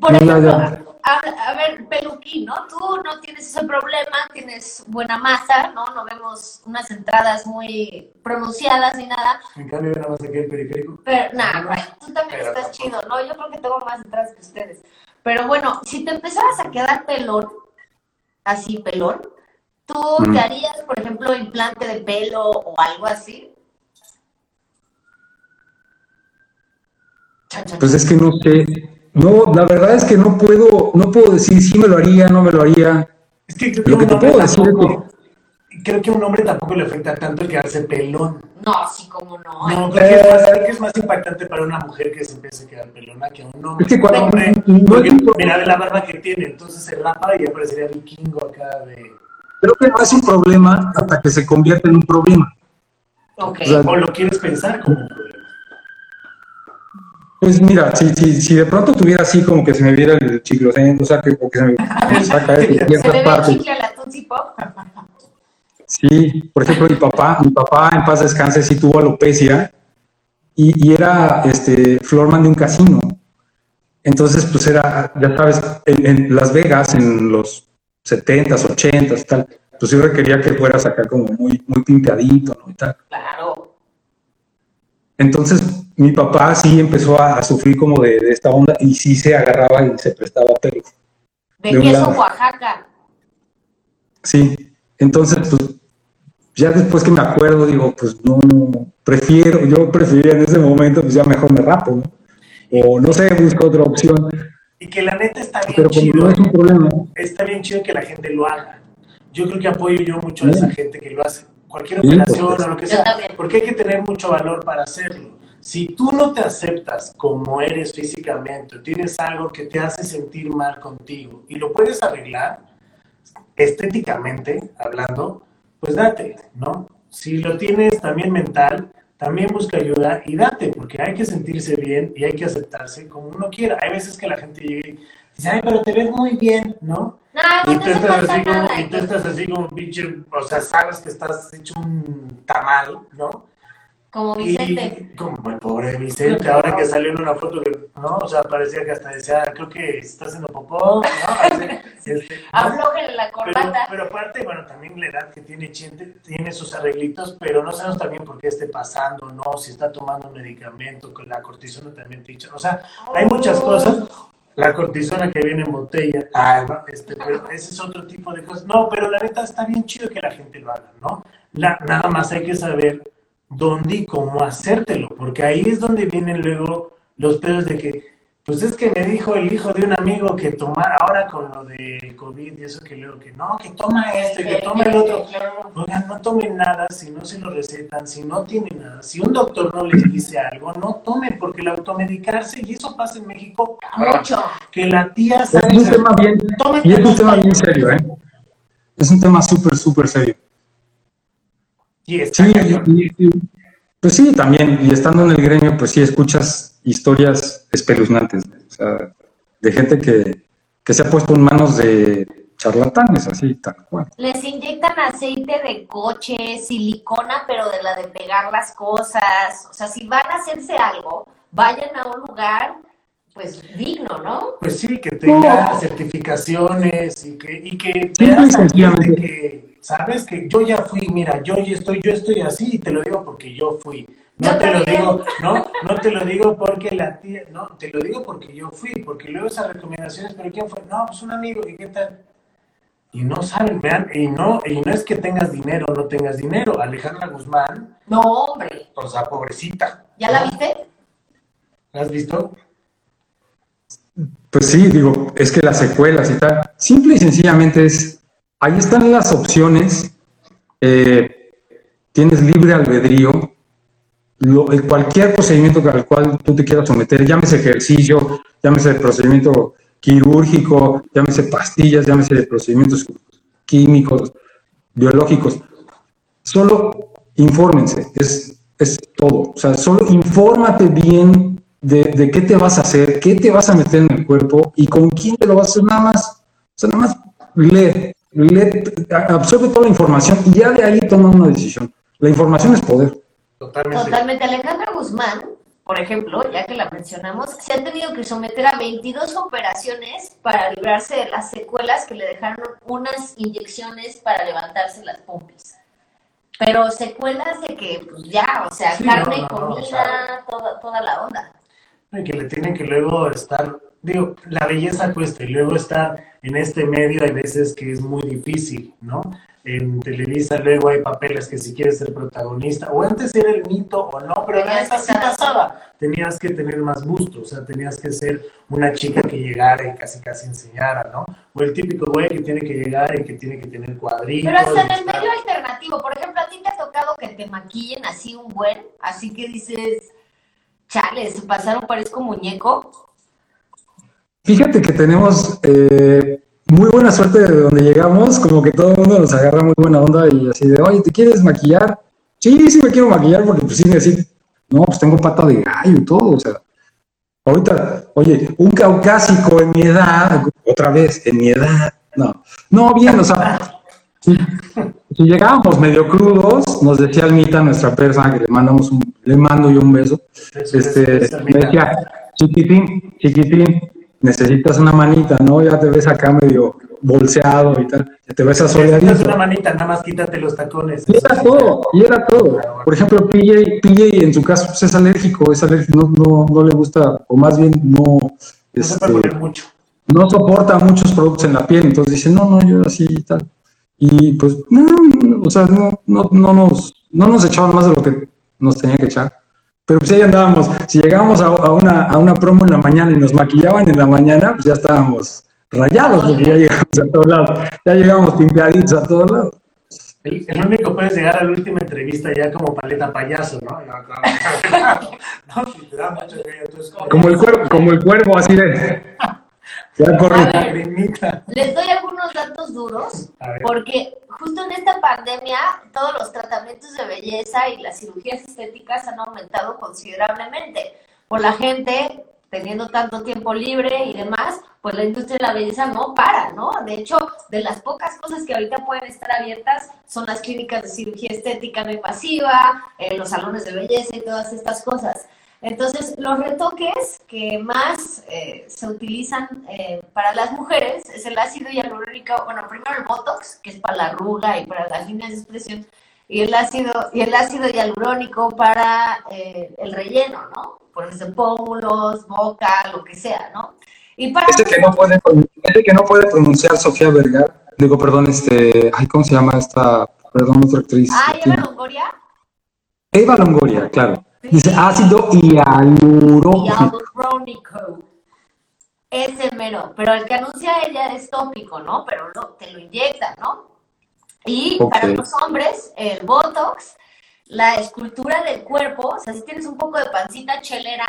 Por No, ya, ejemplo, ya. A, a ver, Peluquín, ¿no? Tú no tienes ese problema, tienes buena masa, ¿no? No vemos unas entradas muy pronunciadas ni nada. En cambio, nada más aquí el periférico. Pero, nada, güey, tú también Pero estás chido, ¿no? Yo creo que tengo más entradas que ustedes. Pero bueno, si te empezaras a quedar pelón, así pelón, ¿tú Mm. te harías, por ejemplo, implante de pelo o algo así? Pues es que no sé. No, la verdad es que no puedo, no puedo decir si me lo haría, no me lo haría. Es que creo que, Lo a que un te hombre puedo decir es tampoco, creo que a un hombre tampoco le afecta tanto el quedarse pelón. No, sí, como no. No, creo que, es más, creo que es más impactante para una mujer que se empiece a quedar pelona que a un hombre. Es que cuando- Un hombre, no porque mira de la barba que tiene, entonces se rapa y aparecería vikingo acá de... Creo que no es un problema hasta que se convierte en un problema. Ok. O sea, O lo quieres pensar como un problema. Pues mira, si, si, si de pronto tuviera así como que se me viera el chiclocén, o sea, que, o que se me, me saca de ciertas ve el partes. chicle a la Tootsie Pop. Sí, por ejemplo, mi papá, mi papá en paz descanse sí tuvo alopecia y, y era este floorman de un casino. Entonces, pues era, ya sabes, en, en Las Vegas, en los 70s, 80s, tal, pues yo requería que fuera acá como muy, muy pimpeadito, ¿no? Y tal. Claro. Entonces, mi papá sí empezó a, sufrir como de, esta onda y sí se agarraba y se prestaba pelo. De, queso Oaxaca. Sí, entonces, pues, ya después que me acuerdo, digo, pues no, prefiero, yo prefería en ese momento, pues ya mejor me rapo, ¿no? O no sé, busco otra opción. Y que la neta está bien Pero chido. No es un problema. Está bien chido que la gente lo haga. Yo creo que apoyo yo mucho a esa gente que lo hace. Cualquier operación o lo que sea. Porque hay que tener mucho valor para hacerlo. Si tú no te aceptas como eres físicamente, tienes algo que te hace sentir mal contigo y lo puedes arreglar estéticamente hablando, pues date, ¿no? Si lo tienes también mental, también busca ayuda y date, porque hay que sentirse bien y hay que aceptarse como uno quiera. Hay veces que la gente llega y dice, ay, pero te ves muy bien, ¿no? No, y, tú estás así como, y tú estás así como pinche, o sea, sabes que estás hecho un tamal, ¿no? Como Vicente. como el pobre Vicente, ahora que salió en una foto, ¿no? O sea, parecía que hasta decía, creo que está haciendo popó, ¿no? Este, la corbata. Pero, aparte, bueno, también la edad que tiene Chente tiene sus arreglitos, pero no sabemos también por qué esté pasando, ¿no? Si está tomando medicamento, con la cortisona también te O sea, hay muchas cosas. La cortisona que viene en botella, ah, este, pero ese es otro tipo de cosas. No, pero la neta está bien chido que la gente lo haga, ¿no? La, nada más hay que saber dónde y cómo hacértelo, porque ahí es donde vienen luego los pedos de que, pues es que me dijo el hijo de un amigo que tomara, ahora con lo de COVID y eso que luego que no, que toma esto y que toma el otro. Oigan, no tomen nada si no se lo recetan, si no tienen nada. Si un doctor no les dice algo, no tomen, porque el automedicarse, y eso pasa en México mucho. Que la tía sabe. Es un tema bien, y es un tema bien serio, ¿eh? Es un tema súper, súper serio sí, pues sí, también, y estando en el gremio, pues sí escuchas historias espeluznantes, o sea, de gente que, que se ha puesto en manos de charlatanes, así, tal cual. Les inyectan aceite de coche, silicona, pero de la de pegar las cosas. O sea, si van a hacerse algo, vayan a un lugar, pues, digno, ¿no? Pues sí, que tenga certificaciones y que, y que que sabes que yo ya fui, mira, yo ya estoy, yo estoy así y te lo digo porque yo fui. No te lo digo, no, no te lo digo porque la tía, no, te lo digo porque yo fui, porque luego esas recomendaciones, pero ¿quién fue? No, pues un amigo, ¿y qué tal? Y no saben, vean, y no, y no es que tengas dinero o no tengas dinero. Alejandra Guzmán. No, hombre. O sea, pobrecita. ¿Ya la viste? ¿La has visto? Pues sí, digo, es que las secuelas y tal, simple y sencillamente es Ahí están las opciones. Eh, tienes libre albedrío. cualquier procedimiento al cual tú te quieras someter, llámese ejercicio, llámese procedimiento quirúrgico, llámese pastillas, llámese procedimientos químicos, biológicos. Solo infórmense, es, es todo. O sea, solo infórmate bien de, de, qué te vas a hacer, qué te vas a meter en el cuerpo y con quién te lo vas a hacer nada más. O sea, nada más lee, absorbe toda la información y ya de ahí toma una decisión. La información es poder. Totalmente. Totalmente. Alejandra Guzmán, por ejemplo, ya que la mencionamos, se ha tenido que someter a 22 operaciones para librarse de las secuelas que le dejaron unas inyecciones para levantarse las pompis. Pero secuelas de que, pues ya, o sea, carne, comida, toda, toda la onda. Que le tienen que luego estar digo, la belleza cuesta y luego estar en este medio hay veces que es muy difícil, ¿no? En Televisa luego hay papeles que si quieres ser protagonista, o antes era el mito o no, pero la neta sí pasaba. Tenías que tener más gusto, o sea, tenías que ser una chica que llegara y casi casi enseñara, ¿no? O el típico güey que tiene que llegar y que tiene que tener cuadritos. Pero hasta en el medio alternativo, por ejemplo, a ti te ha tocado que te maquillen así un buen, así que dices, chales, pasaron parezco muñeco. Fíjate que tenemos eh, muy buena suerte de donde llegamos, como que todo el mundo nos agarra muy buena onda y así de, oye, ¿te quieres maquillar? Sí, sí me quiero maquillar porque pues sí decir, no, pues tengo pata de gallo y todo, o sea, ahorita, oye, un caucásico en mi edad, otra vez, en mi edad, no, no, bien, o sea, si, llegábamos medio crudos, nos decía Almita, nuestra persona, que le mandamos un, le mando yo un beso, este, me decía, chiquitín, chiquitín, necesitas una manita, ¿no? Ya te ves acá medio, bolseado y tal, ya te ves Es asoleadito. una manita, nada más quítate los tacones. Y era todo, y era todo. Por ejemplo, PJ, PJ en su caso pues, es alérgico, es alérgico, no, no, no le gusta, o más bien no, No se este, puede poner mucho. no soporta muchos productos en la piel, entonces dice, no, no, yo así y tal. Y pues, no, o sea, no, no, no nos, no nos echaban más de lo que nos tenía que echar. Pero pues ahí andábamos, si llegábamos a, una, a una promo en la mañana y nos maquillaban en la mañana, pues ya estábamos rayados, porque ya llegamos a todos lados, ya llegamos pimpeaditos a todos lados. El, único puede llegar a la última entrevista ya como paleta payaso, ¿no? Como el cuervo, como el cuervo, así de. Ya corre. Lagrimita. Les doy algunos datos duros, porque justo en esta pandemia todos los tratamientos de belleza y las cirugías estéticas han aumentado considerablemente. Por la gente teniendo tanto tiempo libre y demás, pues la industria de la belleza no para, ¿no? De hecho, de las pocas cosas que ahorita pueden estar abiertas son las clínicas de cirugía estética no invasiva, eh, los salones de belleza y todas estas cosas. Entonces, los retoques que más eh, se utilizan eh, para las mujeres es el ácido hialurónico, bueno, primero el Botox, que es para la arruga y para las líneas de expresión, y el ácido, y el ácido hialurónico para eh, el relleno, ¿no? Por ejemplo, pómulos, boca, lo que sea, ¿no? Y para Ese que no puede, ese que no puede pronunciar Sofía Vergara, digo, perdón, este, ay, ¿cómo se llama esta, perdón, otra actriz? Ah, Eva Longoria, Eva Longoria, claro. Dice ácido hialurónico. hialurónico. Ese mero, pero el que anuncia ella es tópico, ¿no? Pero lo- te lo inyecta, ¿no? Y para los hombres, el Botox, la escultura del cuerpo, o sea, si tienes un poco de pancita chelera,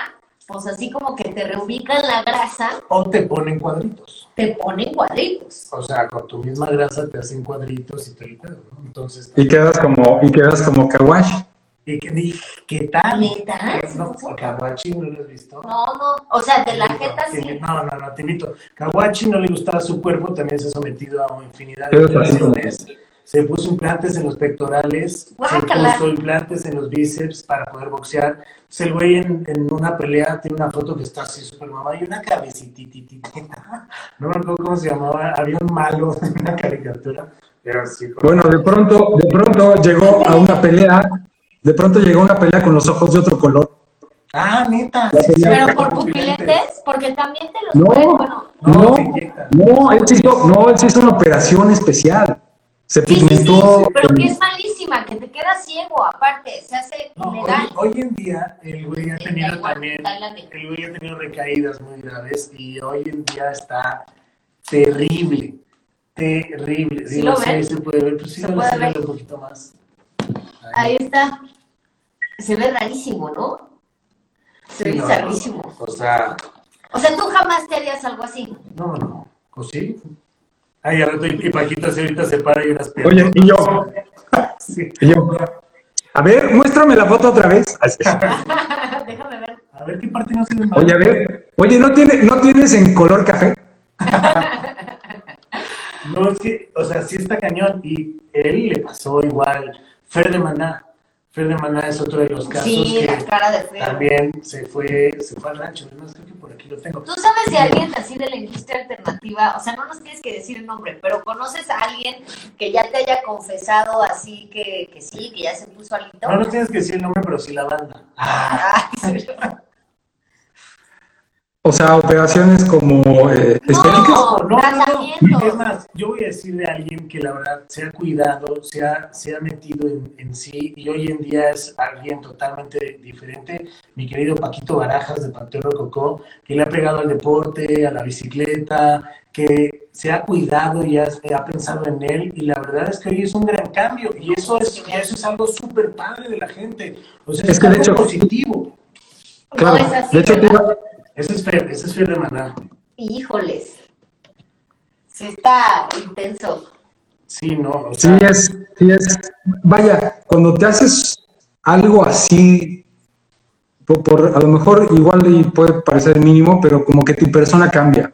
pues así como que te reubican la grasa, O te ponen cuadritos. te ponen cuadritos. O sea, con tu misma grasa te hacen cuadritos y te ¿no? Entonces, Y quedas como, y quedas como kawash. ¿Y qué, di- qué tal? ¿Neta? No, Kawachi no lo has visto. No, no, o sea, de la jeta sí. No, no, no, te invito. Kawachi no le gustaba su cuerpo, también se ha sometido a infinidad de así operaciones. Se puso implantes en los pectorales, Guácala. se puso implantes en los bíceps para poder boxear. Entonces, el güey en, en una pelea tiene una foto que está así súper mamá y una cabecitititita. No me acuerdo cómo se llamaba, había un malo en una caricatura. Pero sí, Bueno, de pronto, de pronto llegó a una pelea, de pronto llegó una pelea con los ojos de otro color. Ah, neta. Sí, sí, Pero por con pupilentes, porque también te los No. pueden, bueno, No, No, no, él se hizo, no, él se hizo una operación especial. Se Sí, sí, sí, pigmentó. pero que es malísima, que te quedas ciego aparte, se hace No, hoy, hoy en día el güey ha En tenido Taiwán, también, Tailandia. el güey ha tenido recaídas muy graves y hoy en día está terrible, terrible. ¿Sí lo sí, ven? se puede ver, pues sí, Se puede ver. un poquito más. Ahí está. Se ve rarísimo, ¿no? Se ve no, bizarrísimo. O sea, O sea, tú jamás te harías algo así. no, no, ¿o sí? Ay, rato y, y Paquita se ahorita se para y unas piernas. Oye, y yo, Sí. y yo, a ver, muéstrame la foto otra vez. Así. Déjame ver. A ver qué parte no se ve mal. Oye, a ver, oye, ¿no, tiene, ¿no tienes en color café? No, es que, o sea, sí está cañón. Y él le pasó igual. Fer de Maná. Fer de Maná es otro de los casos Sí, que la cara de feo. también se fue, se fue al rancho. Además, creo que por aquí lo tengo. ¿Tú sabes de alguien así de la industria alternativa? O sea, no nos tienes que decir el nombre, pero ¿conoces a alguien que ya te haya confesado así que, que sí, que ya se puso alito? No nos tienes que decir el nombre, pero sí la banda. Ah, O sea, operaciones como eh, estéticas. No, no, no. Es más, yo voy a decir de alguien que la verdad se ha cuidado, se ha, se ha metido en, en sí y hoy en día es alguien totalmente diferente. Mi querido Paquito Barajas de Panteón Rococó, que le ha pegado al deporte, a la bicicleta, que se ha cuidado y ha, ha pensado en él y la verdad es que hoy es un gran cambio y eso es, eso es algo súper padre de la gente. O sea, es, Es que de algo hecho- positivo. Claro, no es así, de hecho, te ¿verdad? iba- Ese es Fer, ese es Fer de Maná. Híjoles. Sí está intenso. Sí, no, o Sí sea, es, sí es. Vaya, cuando te haces algo así, por, por- a lo mejor igual y puede parecer mínimo, pero como que tu persona cambia,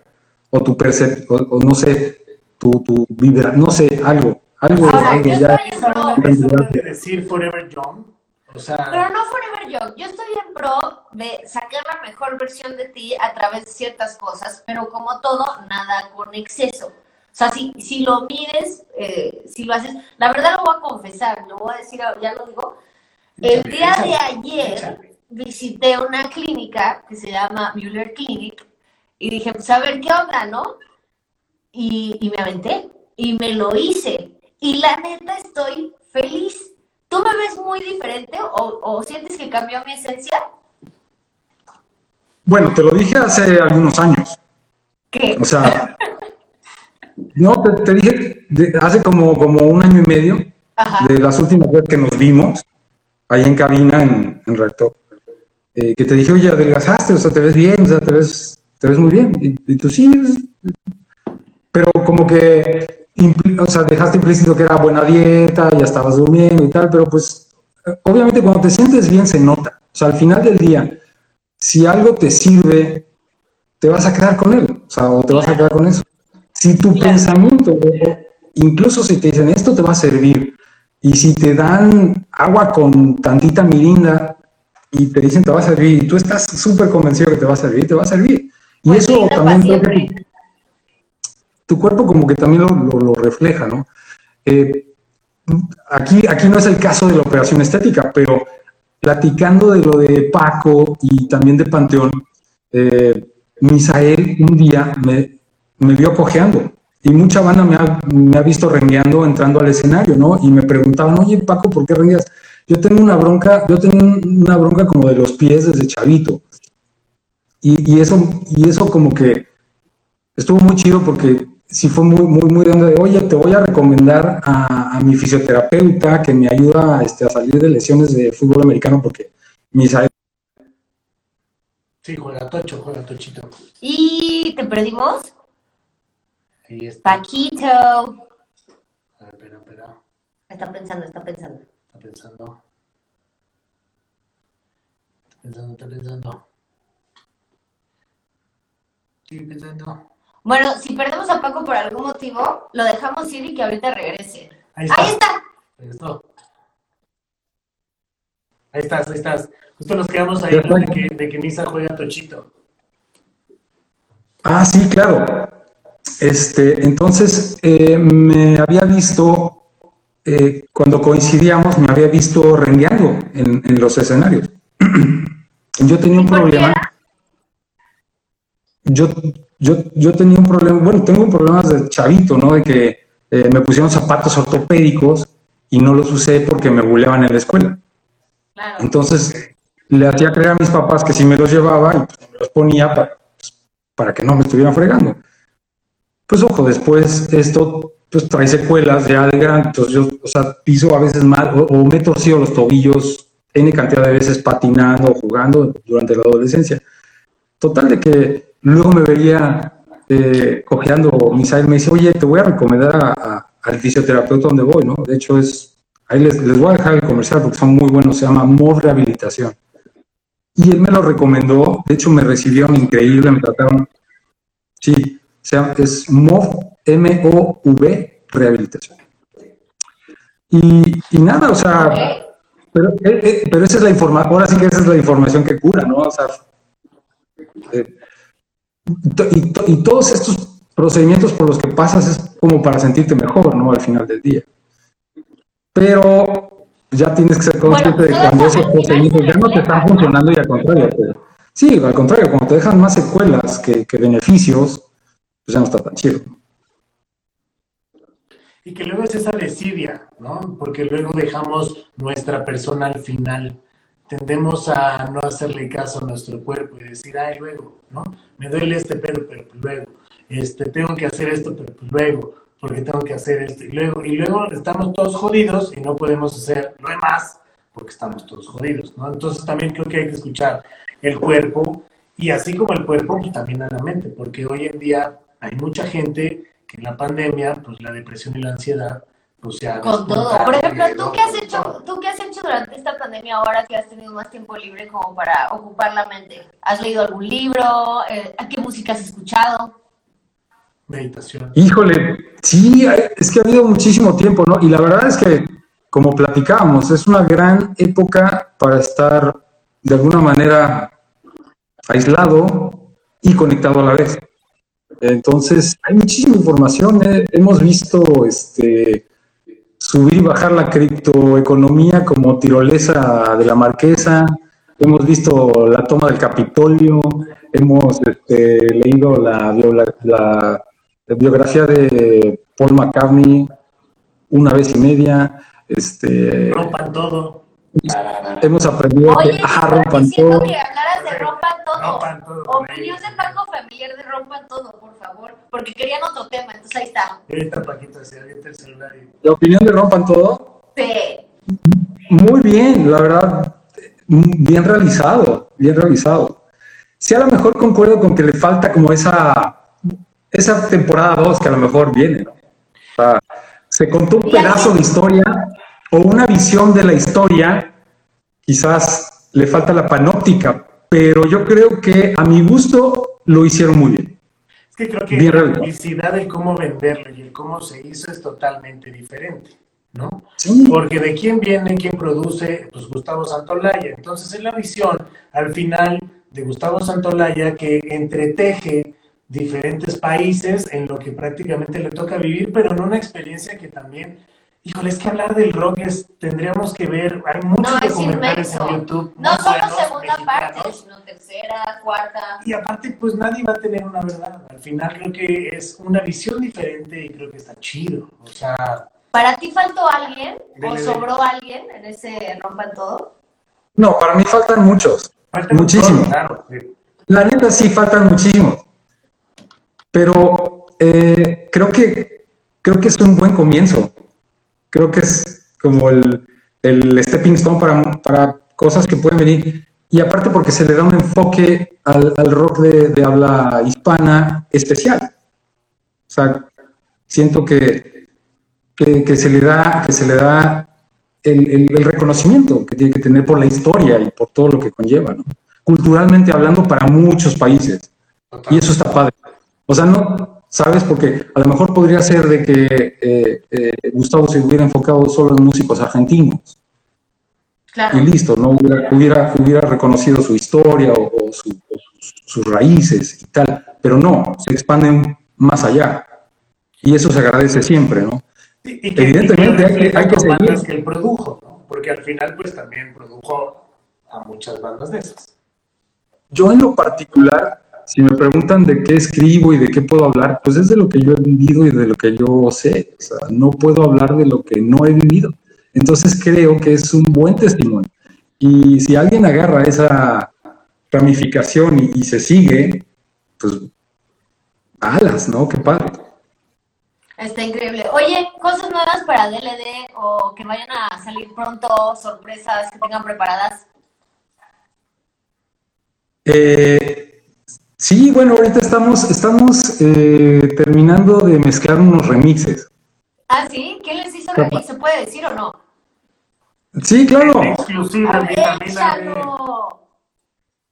o tu percepción, o, o no sé, tu, tu vibra, no sé, algo, algo, Ahora, algo yo ya. estoy en pro, eso de decir Forever Young, o sea, pero no Forever Young. Yo estoy en pro de sacar la mejor versión de ti a través de ciertas cosas, pero como todo, nada con exceso. O O sea, si, si lo mides, eh, si lo haces, la verdad lo voy a confesar, lo voy a decir, ya lo digo. El día de ayer visité una clínica que se llama Mueller Clinic y dije, pues a ver qué onda, ¿no? Y, y me aventé y me lo hice. Y la neta estoy feliz. ¿Tú me ves muy diferente o, o sientes que cambió mi esencia? Bueno, te lo dije hace algunos años. ¿Qué? O sea, no, te, dije hace como, como un año y medio, de las últimas veces que nos vimos, ahí en cabina, en, en Rector, eh, que te dije, oye, adelgazaste, o sea, te ves bien, o sea, te ves, te ves muy bien. Y, y tú sí, pero como que, o sea, dejaste implícito que era buena dieta, ya estabas durmiendo y tal, pero pues, obviamente cuando te sientes bien se nota. O sea, al final del día, si algo te sirve, te vas a quedar con él, o sea, o te vas a quedar con eso. Si tu pensamiento, incluso si te dicen esto te va a servir, y si te dan agua con tantita mirinda y te dicen te va a servir, y tú estás súper convencido que te va a servir, te va a servir. Y Pues eso también creo que. Tu cuerpo como que también lo, refleja, ¿no? Eh, aquí, aquí no es el caso de la operación estética, pero platicando de lo de Paco y también de Panteón, eh, Misael un día me, vio cojeando y mucha banda me ha, visto rengueando entrando al escenario, ¿no? Y me preguntaban, oye Paco, ¿por qué rengueas? Yo tengo una bronca, yo tenía una bronca como de los pies desde chavito. Y, y eso, y eso como que estuvo muy chido porque sí fue muy, muy, muy de onda de, oye, te voy a recomendar a, a mi fisioterapeuta que me ayuda este, a salir de lesiones de fútbol americano porque Misael Sí, juega Tocho, juega Tochito. Y te perdimos. Ahí está. Paquito. A ver, espera, espera. Está pensando, está pensando. Está pensando. Está pensando, está pensando. Sigue pensando. Bueno, si perdemos a Paco por algún motivo, lo dejamos ir y que ahorita regrese. Ahí está. Ahí está. Ahí está. Ahí estás, ahí estás. Justo nos quedamos ahí de que, de que Misa juega Tochito. Ah, sí, claro. Este, entonces, eh, me había visto, eh, cuando coincidíamos, me había visto rengueando en, en los escenarios. Yo tenía un ¿Y por qué problema. Yo, yo, yo tenía un problema, bueno, tengo un problema de chavito, ¿no? De que eh, me pusieron zapatos ortopédicos y no los usé porque me buleaban en la escuela. Claro. Entonces, le hacía creer a mis papás que sí me los llevaba y pues, me los ponía para, pues, para que no me estuvieran fregando. Pues ojo, después esto pues trae secuelas ya de grande, entonces yo, o sea, piso a veces mal o, o me he torcido los tobillos N cantidad de veces patinando o jugando durante la adolescencia. Total de que luego me veía eh, cojeando, Misael me dice, oye, te voy a recomendar a- a- al fisioterapeuta donde voy, ¿no? De hecho es, ahí les, les voy a dejar el comercial porque son muy buenos, se llama MOV Rehabilitación. Y él me lo recomendó, de hecho me recibieron increíble, me trataron, sí, se llama- es MOV, M-O-V, Rehabilitación. Y, y nada, o sea, pero, eh, eh, pero esa es la información, ahora sí que esa es la información que cura, ¿no? O sea, eh, y, to- y todos estos procedimientos por los que pasas es como para sentirte mejor, ¿no? Al final del día. Pero ya tienes que ser consciente Bueno, de cuando esos procedimientos ya no te están funcionando y al contrario. te- sí, al contrario, cuando te dejan más secuelas que, que beneficios, pues ya no está tan chido. Y que luego es esa desidia, ¿no? Porque luego dejamos nuestra persona al final. Tendemos a no hacerle caso a nuestro cuerpo y decir, ay, luego, ¿no? Me duele este pedo, pero pues luego. Este, tengo que hacer esto, pero pues luego. Porque tengo que hacer esto. Y luego, y luego estamos todos jodidos y no podemos hacer lo demás porque estamos todos jodidos, ¿no? Entonces también creo que hay que escuchar el cuerpo y así como el cuerpo, pues también a la mente, porque hoy en día hay mucha gente que en la pandemia, pues la depresión y la ansiedad, pues. Con todo. Por ejemplo, ¿tú qué has hecho? ¿Tú qué has hecho durante esta pandemia ahora que has tenido más tiempo libre como para ocupar la mente? ¿Has leído algún libro? Eh, ¿A qué música has escuchado? Meditación. Híjole, sí, es que ha habido muchísimo tiempo, ¿no? Y la verdad es que, como platicábamos, es una gran época para estar de alguna manera aislado y conectado a la vez. Entonces, hay muchísima información. eh. Hemos visto este, subir y bajar la criptoeconomía como tirolesa de la marquesa. Hemos visto la toma del Capitolio. Hemos este, leído la, biografía de Paul McCartney una vez y media. Este, Rompan todo. Hemos aprendido Oye, que rompan diciendo todo. que hablaras de rompan todo. Rompan todo. Opinión de Paco Familiar de rompan todo, por favor. Porque querían otro tema, entonces ahí está. Y ahorita Paquito se avienta el celular y... La opinión de rompan todo. Sí. Muy bien, la verdad, bien realizado, bien realizado. Sí, a lo mejor concuerdo con que le falta como esa, esa temporada 2 que a lo mejor viene, ¿no? O sea, se contó un pedazo de historia o una visión de la historia, quizás le falta la panóptica, pero yo creo que a mi gusto lo hicieron muy bien. Es que creo que Bien la realizado. publicidad del cómo venderlo y el cómo se hizo es totalmente diferente, ¿no? Sí, Porque de quién viene, quién produce, pues Gustavo Santolaya. Entonces es la visión al final de Gustavo Santolaya que entreteje diferentes países en lo que prácticamente le toca vivir, pero en una experiencia que también, híjole, es que hablar del rock es, tendríamos que ver, hay muchos No, es documentales en YouTube. No solo segunda parte, sino tercera, cuarta. Y aparte, pues nadie va a tener una verdad. Al final creo que es una visión diferente y creo que está chido. O sea, ¿Para ti faltó alguien o Dele, sobró alguien en ese rompan todo? no, para mí faltan muchos. falta un Muchísimo. montón, claro. sí. La neta sí faltan muchísimos. Pero eh, creo que creo que es un buen comienzo. Creo que es como el, el stepping stone para, para cosas que pueden venir. Y aparte porque se le da un enfoque al, al rock de, de habla hispana especial. O sea, siento que, que, que se le da, que se le da el, el- el reconocimiento que tiene que tener por la historia y por todo lo que conlleva, ¿no? culturalmente hablando para muchos países. Y eso está padre. O sea, no, ¿sabes? Porque a lo mejor podría ser de que eh, eh, Gustavo se hubiera enfocado solo en músicos argentinos Claro. y listo, no hubiera, hubiera, hubiera reconocido su historia o, o su- o sus, raíces y tal. Pero no, se expanden más allá. Y eso se agradece siempre, ¿no? Sí, y que- Evidentemente y hay que- hay que seguir. que él produjo, ¿no? Porque al final, pues también produjo a muchas bandas de esas. Yo en lo particular, si me preguntan de qué escribo y de qué puedo hablar, pues es de lo que yo he vivido y de lo que yo sé. O sea, no puedo hablar de lo que no he vivido. Entonces creo que es un buen testimonio. Y si alguien agarra esa ramificación y, y se sigue, pues alas, ¿no? Qué padre. Está increíble. Oye, cosas nuevas para DLD o que vayan a salir pronto, sorpresas que tengan preparadas. Eh, sí, bueno, ahorita estamos, estamos eh, terminando de mezclar unos remixes. Ah, sí, ¿quién les hizo remix? ¿Se puede decir o no? Sí, claro. Exclusiva.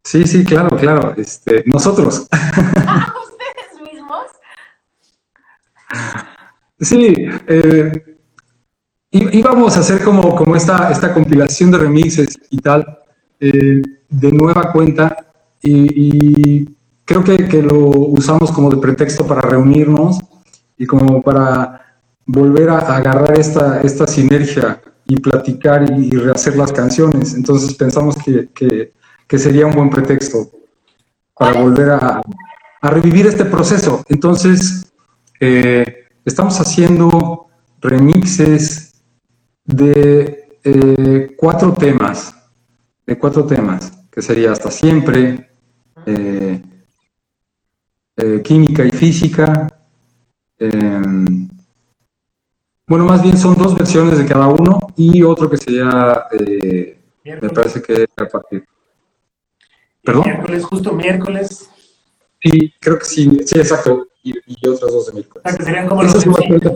Sí, sí, claro, claro. Este, nosotros. Ah, ustedes mismos. Sí, eh, íbamos a hacer como, como esta, esta compilación de remixes y tal, eh, de nueva cuenta, y, y creo que, que lo usamos como de pretexto para reunirnos y como para volver a, a agarrar esta, esta sinergia y platicar y, y rehacer las canciones. Entonces pensamos que, que- que sería un buen pretexto para volver a, a revivir este proceso. Entonces, eh, estamos haciendo remixes de eh, cuatro temas, de cuatro temas, que sería Hasta Siempre, eh, eh, Química y Física. em, bueno, más bien son dos versiones de cada uno y otro que sería, eh, me Miércoles. parece que a partir. ¿Perdón? Miércoles, justo miércoles. Sí, creo que sí, sí, exacto. Y, y otras dos de miércoles. que serían como Eso los sí son las que ahorita-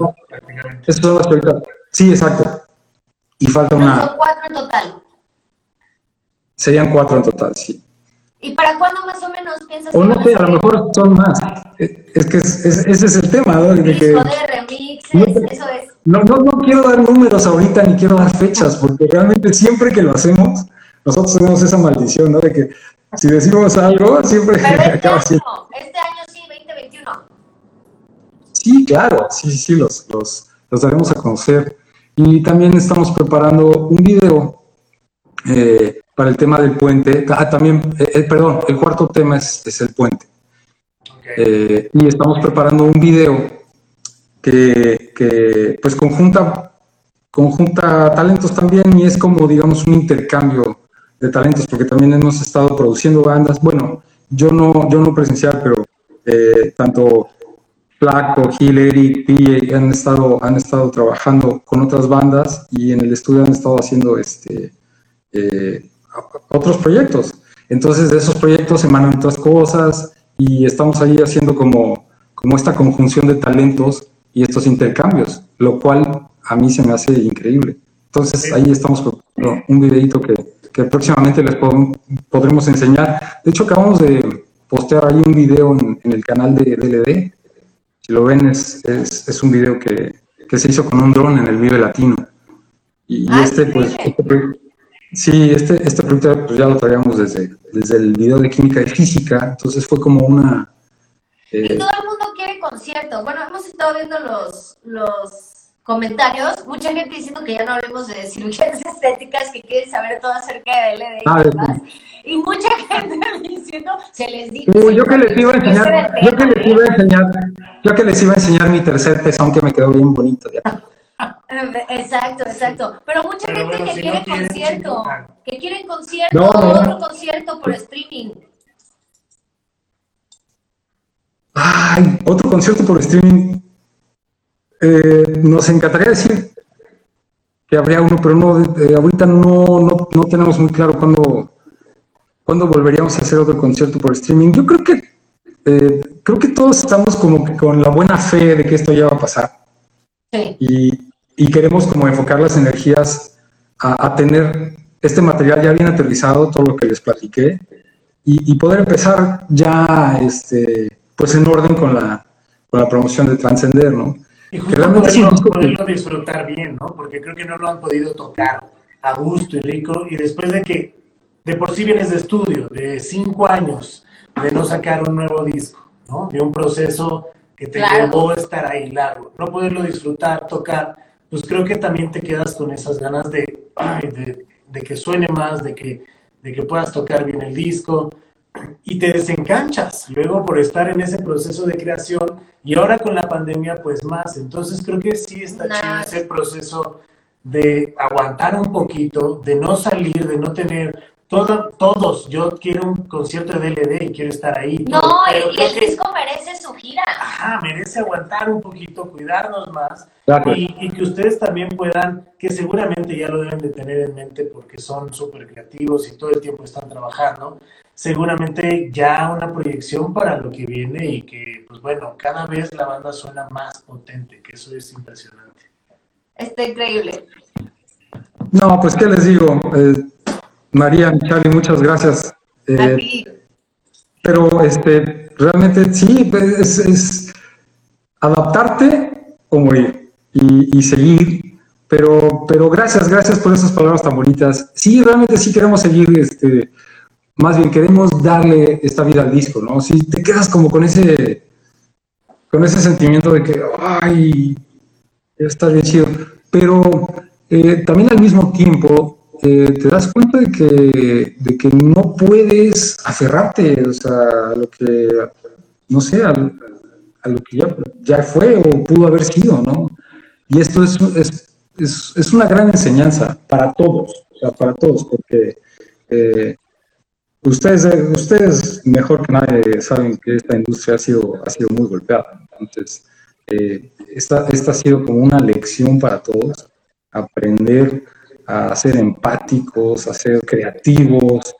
exacto. Y falta No, una. son cuatro en total. Serían cuatro en total, sí. ¿Y para cuándo más o menos piensas O que no van a lo mejor son más. Es que es- es- ese es el tema, ¿no? De que de remixes, eso es. no, no, no quiero dar números ahorita ni quiero dar fechas, porque realmente siempre que lo hacemos, nosotros tenemos esa maldición, ¿no? De que si decimos algo, siempre Pero este acaba siendo. este año sí, 2021. Sí, claro, sí, sí, los, los, los daremos a conocer. Y también estamos preparando un video eh, para el tema del puente. Ah, también, eh, eh, perdón, el cuarto tema es, es el puente. y estamos preparando un video que, que, pues conjunta, conjunta talentos también y es como, digamos, un intercambio de talentos, porque también hemos estado produciendo bandas. Bueno, yo no, yo no presencial, pero tanto Flaco, Gil, Eric, P, han estado, han estado trabajando con otras bandas y en el estudio han estado haciendo este, eh, otros proyectos. Entonces de esos proyectos emanan otras cosas y estamos ahí haciendo como, como esta conjunción de talentos y estos intercambios, lo cual a mí se me hace increíble. Entonces ahí estamos con un videito que, que próximamente les podremos enseñar. De hecho acabamos de postear ahí un video en, en el canal de DLD si lo ven, es, es, un video que, que, se hizo con un dron en el Vive Latino. Y, ah, este, pues, este sí, este, este proyecto pues, ya lo traíamos desde, desde el video de química y física, entonces fue como una... Eh, y todo el mundo quiere concierto. Bueno, hemos estado viendo los, los comentarios, mucha gente diciendo que ya no hablemos de cirugías estéticas, que quieren saber todo acerca de LD y ah, demás. Y mucha gente diciendo, se les dijo. yo que les iba a enseñar, yo que les iba a enseñar, yo que les iba a enseñar mi tercer pezón que me quedó bien bonito ya. Exacto, exacto. Pero mucha gente que quiere concierto, que quieren concierto, otro concierto por streaming. Ay, otro concierto por streaming. Eh, nos encantaría decir que habría uno, pero no, eh, ahorita no, no, no, tenemos muy claro cuándo, cuándo volveríamos a hacer otro concierto por streaming. Yo creo que eh, creo que todos estamos como que con la buena fe de que esto ya va a pasar. Y, y, queremos como enfocar las energías a, a, tener este material ya bien aterrizado, todo lo que les platiqué, y, y poder empezar ya este, pues en orden con la, con la promoción de Transcender, ¿no? Y justo poderlo, disfrutar bien, ¿no? Porque creo que no lo han podido tocar a gusto y rico. Y después de que de por sí vienes de estudio, de cinco años, de no sacar un nuevo disco, ¿no? De un proceso que te llevó a estar ahí largo. No poderlo disfrutar, tocar, pues creo que también te quedas con esas ganas de, de, de que suene más, de que, de que puedas tocar bien el disco y te desencanchas luego por estar en ese proceso de creación y ahora con la pandemia pues más. Entonces creo que sí está chido ese proceso de aguantar un poquito, de no salir, de no tener todo, todos, yo quiero un concierto de DLD y quiero estar ahí. No, y el disco merece su gira. Ajá, merece aguantar un poquito, cuidarnos más y, y, que ustedes también puedan, que seguramente ya lo deben de tener en mente porque son súper creativos y todo el tiempo están trabajando, seguramente ya una proyección para lo que viene y que, pues bueno, cada vez la banda suena más potente, que eso es impresionante. Está increíble. No, pues qué les digo, eh, María, Charlie, muchas gracias. Eh, pero este, realmente sí, pues, es, adaptarte o morir y, y, seguir. Pero, pero gracias, gracias por esas palabras tan bonitas. Sí, realmente sí queremos seguir, este, más bien queremos darle esta vida al disco, ¿no? Si te quedas como con ese, con ese sentimiento de que, ay, está bien chido. Pero eh, también al mismo tiempo eh, te das cuenta de que, de que no puedes aferrarte o sea, a lo que, no sé, a, lo que ya, ya, fue o pudo haber sido, ¿no? Y esto es, es, es, es una gran enseñanza para todos, o sea, para todos, porque eh, ustedes, ustedes mejor que nadie saben que esta industria ha sido, ha sido muy golpeada. Entonces, eh, esta, esta ha sido como una lección para todos, aprender a ser empáticos, a ser creativos,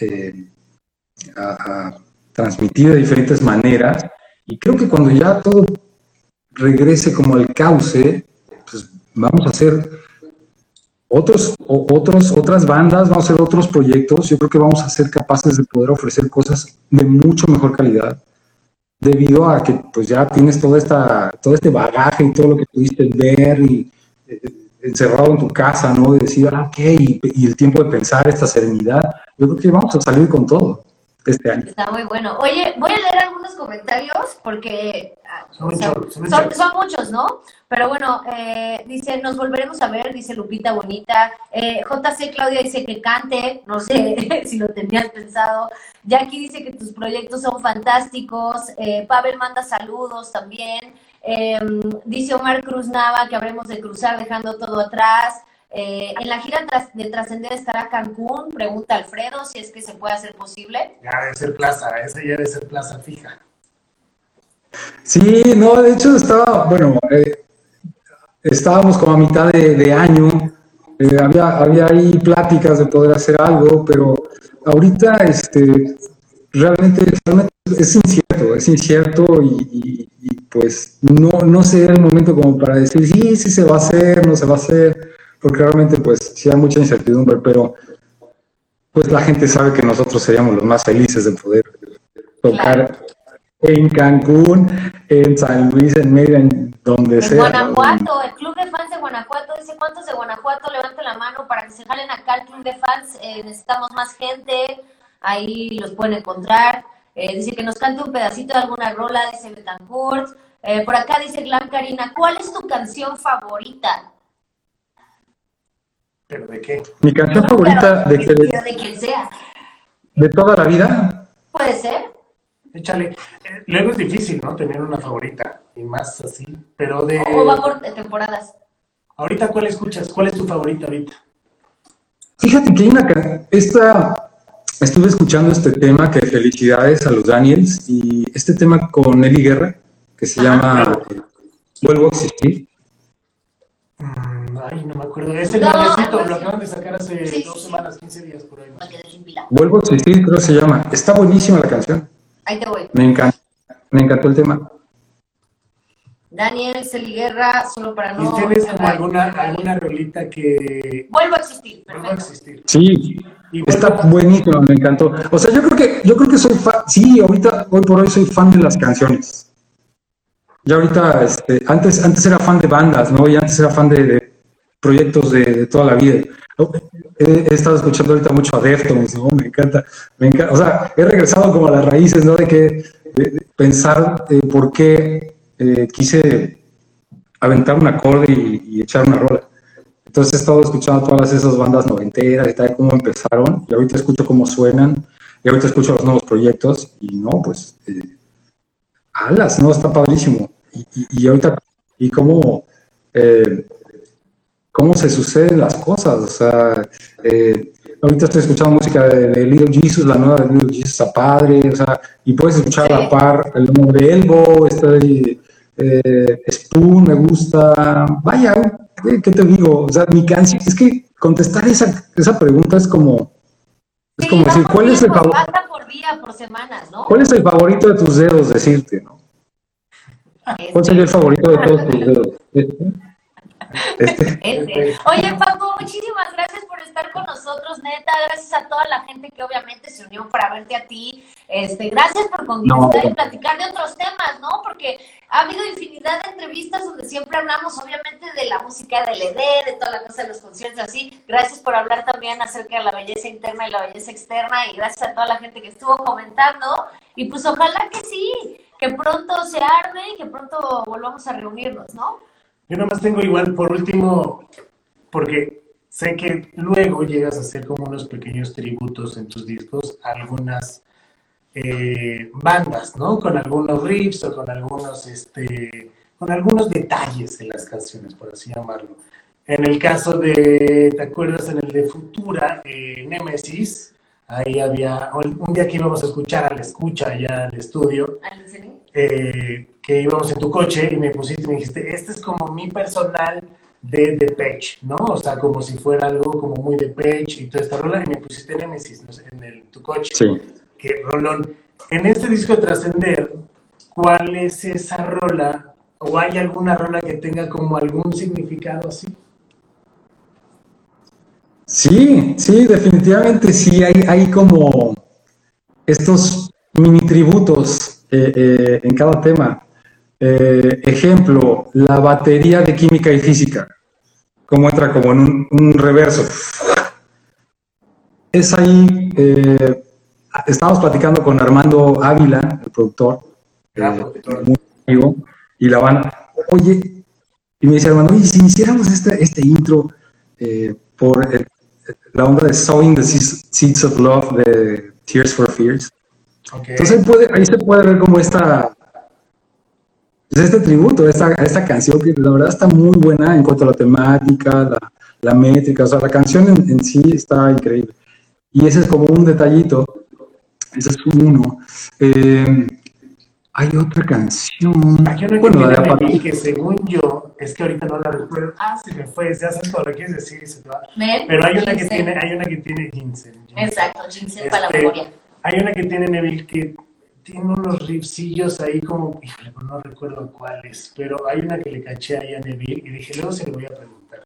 eh, a, transmitir de diferentes maneras. Y creo que cuando ya todo regrese como al cauce, pues vamos a hacer otros, otros, otras bandas, vamos a hacer otros proyectos. Yo creo que vamos a ser capaces de poder ofrecer cosas de mucho mejor calidad, debido a que pues ya tienes toda esta, todo este bagaje y todo lo que pudiste ver y eh, encerrado en tu casa, ¿no? De decir, ah, ok, y, el tiempo de pensar, esta serenidad, yo creo que vamos a salir con todo. este año. Está muy bueno. Oye, voy a leer algunos comentarios porque ah, Son o sea, muchos, son son, muchos. son muchos, ¿no? Pero bueno, eh, dice, nos volveremos a ver, dice Lupita Bonita. Eh, JC Claudia dice que cante, no sé si lo tenías pensado. Jackie dice que tus proyectos son fantásticos. Eh, Pavel manda saludos también. Eh, dice Omar Cruz Nava que habremos de cruzar dejando todo atrás. Eh, en la gira de Trascender estará Cancún, pregunta Alfredo si es que se puede hacer posible. Ya debe ser plaza, esa ya debe ser plaza fija. Sí, no, de hecho estaba, bueno, eh, estábamos como a mitad de, de año, eh, había, había ahí pláticas de poder hacer algo, pero ahorita este, realmente, realmente es incierto, es incierto y, y- y, pues no, no sé el momento como para decir, sí, sí se va a hacer, no se va a hacer, porque realmente pues sí hay mucha incertidumbre, pero pues la gente sabe que nosotros seríamos los más felices de poder tocar en Cancún, en San Luis, en Mérida, en donde En sea. Guanajuato, el club de fans de Guanajuato dice cuántos de Guanajuato levanten la mano para que se jalen acá al club de fans. Eh, necesitamos más gente, ahí los pueden encontrar. Eh, dice que nos cante un pedacito de alguna rola, dice Betancourt. Eh, por acá dice Glam Karina, ¿cuál es tu canción favorita? ¿Pero de qué? Mi canción favorita de, que- de quien sea. de toda la vida, Puede ser. Échale. Eh, Luego es difícil, ¿no? Tener una favorita y más así. Pero de. O va por temporadas. Ahorita, ¿cuál escuchas? ¿Cuál es tu favorita ahorita? fíjate que hay una esta estuve escuchando este tema que felicidades a los Daniels y este tema con Eli Guerra que se llama Vuelvo a existir. Mm, ay, no me acuerdo. Es el No, nuevecito, algo lo acaban de sacar hace Sí, dos sí. semanas, 15 días por ahí. Vuelvo a existir, creo que se llama. Está buenísima la canción. Ahí te voy. Me encanta. Me encantó el tema. Daniel Celiguerra, solo para ¿Y no... tienes como alguna, alguna rolita que Vuelvo a existir. vuelva a Perfecto. existir? Sí, Está a- buenísimo, me encantó. O sea, yo creo que, yo creo que soy fan, sí, ahorita, hoy por hoy soy fan de las canciones. Ya ahorita, este, antes, antes era fan de bandas, ¿no? Y antes era fan de, de proyectos de, de toda la vida. He, he estado escuchando ahorita mucho a Deftones, ¿no? Me encanta, me encanta. O sea, he regresado como a las raíces, ¿no? De que de- de pensar eh, por qué eh, quise aventar un acorde y, y echar una rola. Entonces he estado escuchando todas esas bandas noventeras y tal, cómo empezaron, y ahorita escucho cómo suenan, y ahorita escucho los nuevos proyectos, y no, pues, eh, alas, ¿no? Está padrísimo. Y, y- y ahorita, y cómo, eh, cómo se suceden las cosas, o sea, eh, ahorita estoy escuchando música de, de Little Jesus, la nueva de Little Jesus está padre, o sea, y puedes escuchar a la par el nombre de Elbow, estoy, eh, Spoon, me gusta, vaya, ¿qué te digo? O sea, mi canción, es que contestar esa, esa pregunta es como, es Sí, como decir, ¿cuál es el tiempos, favor? banda por día, por semanas, ¿no? ¿Cuál es el favorito de tus dedos decirte, no? Este, ¿Cuál sería el favorito de todos tus dedos? Este. Este. este. Oye, Paco, muchísimas gracias por estar con nosotros, neta. Gracias a toda la gente que obviamente se unió para verte a ti. Este, gracias por contestar No. y platicar de otros temas, ¿no? Porque ha habido infinidad de entrevistas donde siempre hablamos, obviamente, de la música del ED, de toda la cosa de los conciertos, así. Gracias por hablar también acerca de la belleza interna y la belleza externa. Y gracias a toda la gente que estuvo comentando. Y pues ojalá que sí, que pronto se arme y que pronto volvamos a reunirnos, ¿no? Yo nomás tengo igual, por último, porque sé que luego llegas a hacer como unos pequeños tributos en tus discos a algunas eh, bandas, ¿no? Con algunos riffs o con algunos, este, con algunos detalles en las canciones, por así llamarlo. En el caso de, ¿te acuerdas? En el de Futura, eh, Nemesis, ahí había, un día que íbamos a escuchar al escucha allá al estudio, ¿Al listening? Eh, que íbamos en tu coche y me pusiste y me dijiste, este es como mi personal de Depeche, ¿no? O sea, como si fuera algo como muy Depeche y toda esta rola, y me pusiste Nemesis no sé, en el, tu coche. Sí. Que rolón. En este disco de Trascender, ¿cuál es esa rola? ¿O hay alguna rola que tenga como algún significado así? Sí, sí, definitivamente sí, hay, hay como estos mini tributos eh, eh, en cada tema. Eh, ejemplo, la batería de química y física, como entra como en un, un reverso. Es ahí, eh, estábamos platicando con Armando Ávila, el productor, Gran productor. muy amigo, y la van, oye, y me dice Armando, oye, si hiciéramos este, este intro por el- la onda de Sowing the Seeds Seeds of Love de Tears for Fears, Entonces ahí, puede- ahí se puede ver como esta, pues, este tributo esta, esta canción que la verdad está muy buena en cuanto a la temática, la, la métrica, o sea, la canción en, en sí está increíble. Y ese es como un detallito, ese es uno. Eh, hay otra canción, Hay una que bueno, la de que según yo, es que ahorita no la recuerdo. Ah, se me fue, ya sabes todo lo que quieres decir y se te va. Pero hay una que tiene, hay una que tiene ginseng. ginseng. Exacto, ginseng para la Este, memoria. Hay una que tiene Neville que tiene unos riffsillos ahí como, híjole, no recuerdo cuáles, pero hay una que le caché ahí a Neville y dije, luego se lo voy a preguntar.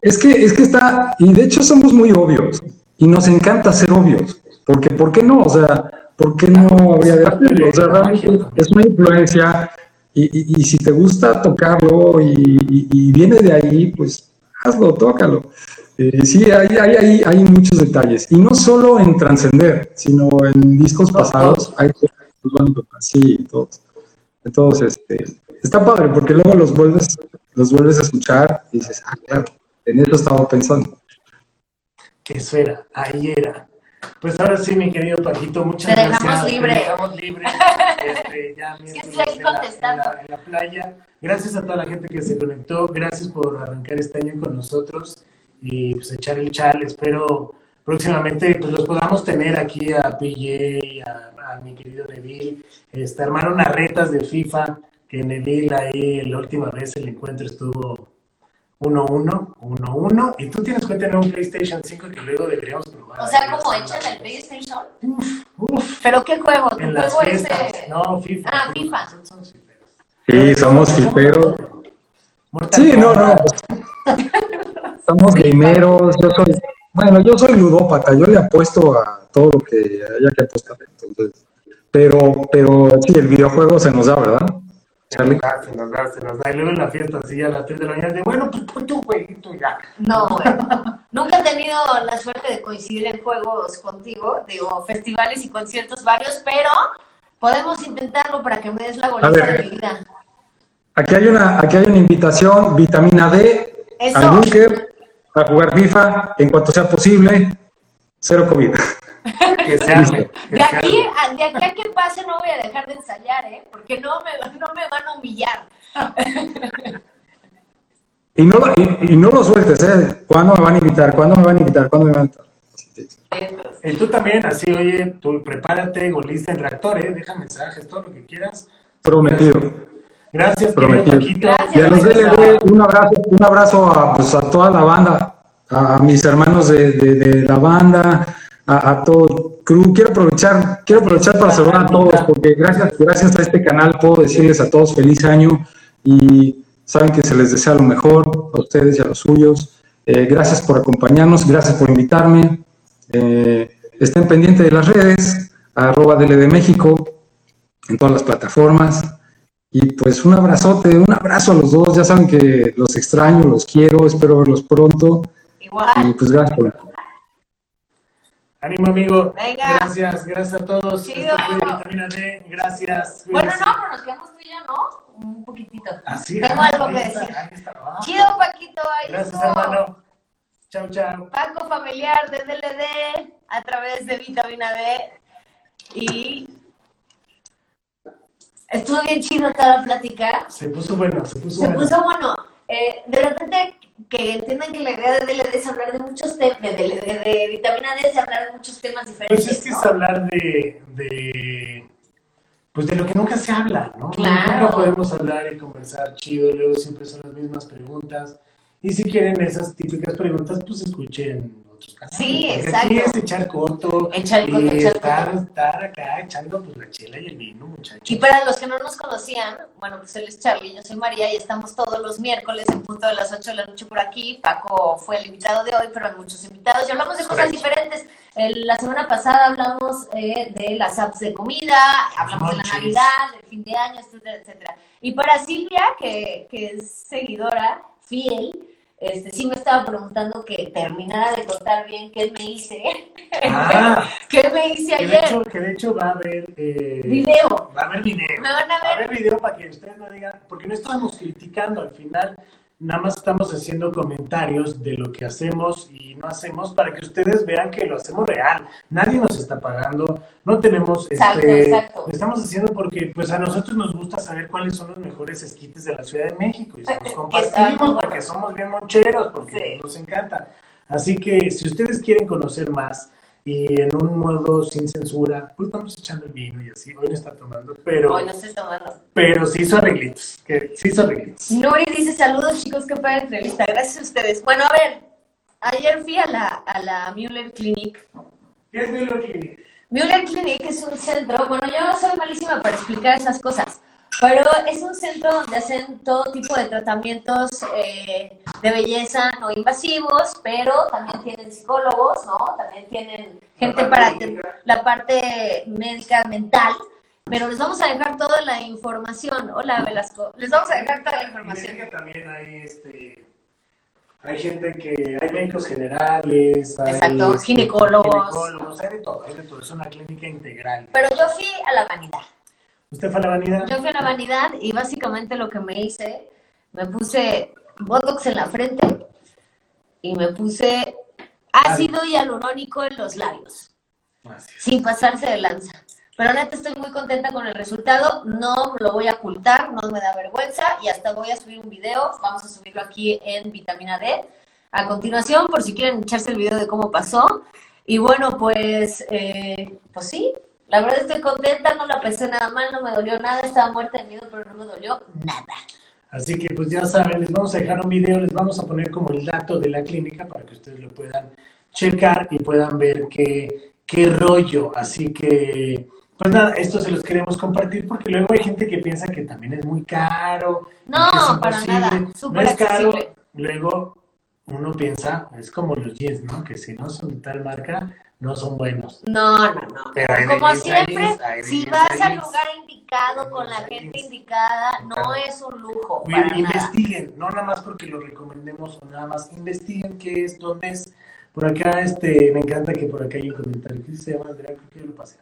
Es que, es que está, y de hecho somos muy obvios, y nos encanta ser obvios, porque ¿por qué no? O sea, ¿por qué no habría de hacerlo? O sea, realmente es una influencia, y, y- y si te gusta tocarlo y- y viene de ahí, pues hazlo, tócalo. Eh, sí, hay, hay, hay, hay muchos detalles, y no solo en Trascender, sino en discos pasados, hay sí, todos. Entonces, este, está padre, porque luego los vuelves, los vuelves a escuchar y dices, ah, claro, en eso estaba pensando. Que eso era, ahí era. Pues ahora sí, mi querido Paquito, muchas Te gracias. dejamos libre. Te dejamos libre. Este, ya que mientras estoy aquí en la- contestando. En la, en la playa. Gracias a toda la gente que se conectó. Gracias por arrancar este año con nosotros y pues echar el chal. Espero próximamente pues los podamos tener aquí a PJ, a, a mi querido Neville. Este, armar unas retas de FIFA que Neville ahí la última vez el encuentro estuvo 1-1, 1-1. Y tú tienes cuenta en un PlayStation 5 que luego deberíamos probar. O sea, como echan el PlayStation. Uf, ¿Pero qué juego? ¿Tu en las juego fiestas. ese? No, FIFA. Ah, FIFA. Somos fiferos. Sí, somos fiferos. Sí, no, no. Somos gameros. Yo soy, bueno, yo soy ludópata. Yo le apuesto a todo lo que haya que apostar. Entonces, pero, pero sí, el videojuego se nos da, ¿verdad? Se nos da, se nos da, se nos da. Y luego en la fiesta, así a las 3 de la mañana, de bueno, pues ponte un jueguito ya. No, güey. Nunca he tenido la suerte de coincidir en juegos contigo, digo, festivales y conciertos varios, pero podemos intentarlo para que me des la ver. de mi vida. Aquí hay una, aquí hay una invitación, vitamina D, Eso. al búnker, a jugar FIFA en cuanto sea posible. Cero COVID. Que que De aquí, a, de aquí a que pase no voy a dejar de ensayar, ¿eh? Porque no me, no me van a humillar. Y no, lo- y, y no lo sueltes, ¿eh? ¿Cuándo me van a invitar? ¿Cuándo me van a invitar? ¿Cuándo me van a invitar? Y tú también, así, oye, tú prepárate, golista en reactor, ¿eh? Deja mensajes, todo lo que quieras. Prometido. Gracias, Prometido. Gracias. Y a los DLD, un abrazo, un abrazo a, pues, a toda la banda, a, mis hermanos de, de- de la banda, a, a todo el crew. Quiero aprovechar, quiero aprovechar para saludar a todos, porque gracias, gracias a este canal puedo decirles a todos feliz año y saben que se les desea lo mejor a ustedes y a los suyos. Eh, gracias por acompañarnos, gracias por invitarme. Eh, estén pendientes de las redes, arroba DLD México, en todas las plataformas. Y pues un abrazote, un abrazo a los dos. Ya saben que los extraño, los quiero, espero verlos pronto. Y Igual. pues gracias por Ánimo, amigo. Venga. Gracias, gracias a todos. Chido. Vitamina D. Gracias. Bueno, no, pero nos quedamos tú y yo, ¿no? Un poquitito. Así, Tengo ah, algo que está, decir. ahí está. Ah, Chido, Paquito, ahí Gracias, estuvo. hermano. Chao, chao. Paco familiar de DLD a través de vitamina D y estuvo bien chido toda la plática. Se puso bueno, se puso Se bueno. puso bueno. Eh, de repente que entiendan que la idea de DLD es hablar de muchos temas, de, DLD, de vitamina D es hablar de muchos temas diferentes. Pues es que ¿no? es hablar de, de, pues de lo que nunca se habla, ¿no? Claro. Nunca podemos hablar y conversar chido, luego siempre son las mismas preguntas. Y si quieren esas típicas preguntas, pues escuchen otros canales. Sí, exacto. Aquí es echar corto Echar corto, echar estar, corto. estar acá echando pues la chela y el vino, muchachos. Y para los que no nos conocían, bueno, pues él es Charlie, yo soy María y estamos todos los miércoles en punto de las 8 de la noche por aquí. Paco fue el invitado de hoy, pero hay muchos invitados y hablamos de cosas Correcto. diferentes. La semana pasada hablamos eh, de las apps de comida, hablamos de la. Navidad, del fin de año, etcétera, etcétera. Y para Silvia, que, que es seguidora fiel, este, sí me estaba preguntando que terminara de contar bien qué me hice. Ah, ¿Qué me hice que de, ayer? hecho, que de hecho va a haber... eh, Video. Va a haber video. Me van a Va a ver. haber video para que ustedes no digan, porque no estamos criticando al final, nada más estamos haciendo comentarios de lo que hacemos y no hacemos para que ustedes vean que lo hacemos real. Nadie nos está pagando, no tenemos, Exacto, este, exacto. lo estamos haciendo porque pues a nosotros nos gusta saber cuáles son los mejores esquites de la Ciudad de México y se los compartimos porque somos bien moncheros, porque Sí. nos encanta. Así que si ustedes quieren conocer más y en un modo sin censura, pues vamos echando el vino y así. Hoy no está tomando, pero Hoy no estoy tomando. pero sí hizo arreglitos, que sí hizo arreglitos. Nuri dice, saludos chicos, qué padre entrevista. Gracias a ustedes. Bueno, a ver, ayer fui a la, a la Mueller Clinic. ¿Qué es Milo Clinic? Mueller Clinic es un centro, bueno, yo soy malísima para explicar esas cosas, pero es un centro donde hacen todo tipo de tratamientos eh, de belleza no invasivos, pero también tienen psicólogos, ¿no? También tienen gente para la parte médica mental. Pero les vamos a dejar toda la información. Hola, Velasco. Les vamos a dejar toda la información. que también hay este hay gente que hay médicos generales, hay Exacto, este, ginecólogos. ginecólogos, hay de todo, hay de todo, es una clínica integral. Pero yo fui a la vanidad. ¿Usted fue a la vanidad? Yo fui a la vanidad y básicamente lo que me hice, me puse botox en la frente y me puse ácido hialurónico en los labios, sin pasarse de lanza. Pero neta estoy muy contenta con el resultado, no lo voy a ocultar, no me da vergüenza y hasta voy a subir un video, vamos a subirlo aquí en Vitamina D a continuación por si quieren echarse el video de cómo pasó. Y bueno, pues, eh, pues sí, la verdad estoy contenta, no la pensé nada mal, no me dolió nada, estaba muerta de miedo, pero no me dolió nada. Así que pues ya saben, les vamos a dejar un video, les vamos a poner como el dato de la clínica para que ustedes lo puedan checar y puedan ver qué, qué rollo. Así que, pues nada, esto se los queremos compartir porque luego hay gente que piensa que también es muy caro. No, es para nada, No súper es caro. accesible. Luego uno piensa, es como los jeans, ¿no? Que si no son de tal marca, no son buenos. No, no, no. Pero Como siempre, si vas al lugar indicado, con la gente indicada, no es un lujo, para nada. investiguen, no nada más porque lo recomendemos o nada más, investiguen qué es, dónde es. Por acá, este, me encanta que por acá hay un comentario que se llama Andrea, creo que yo lo pasé.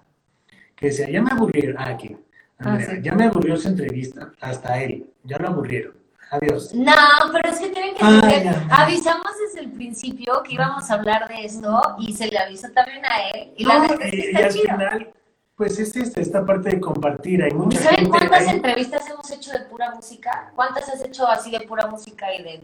Que decía, ya me aburrieron, ah, aquí, Andrea, Ah, sí. ya me aburrió su entrevista, hasta él, ya lo aburrieron, adiós. No, pero es que tienen que Ay, entender. ya. Avisamos desde el principio que íbamos a hablar de esto y se le avisó también a él. Y la No, neta es que y, y está al chido. final, pues es esta, esta parte de compartir, hay mucha ¿Saben gente... cuántas entrevistas hemos hecho de pura música? ¿Cuántas has hecho así de pura música y de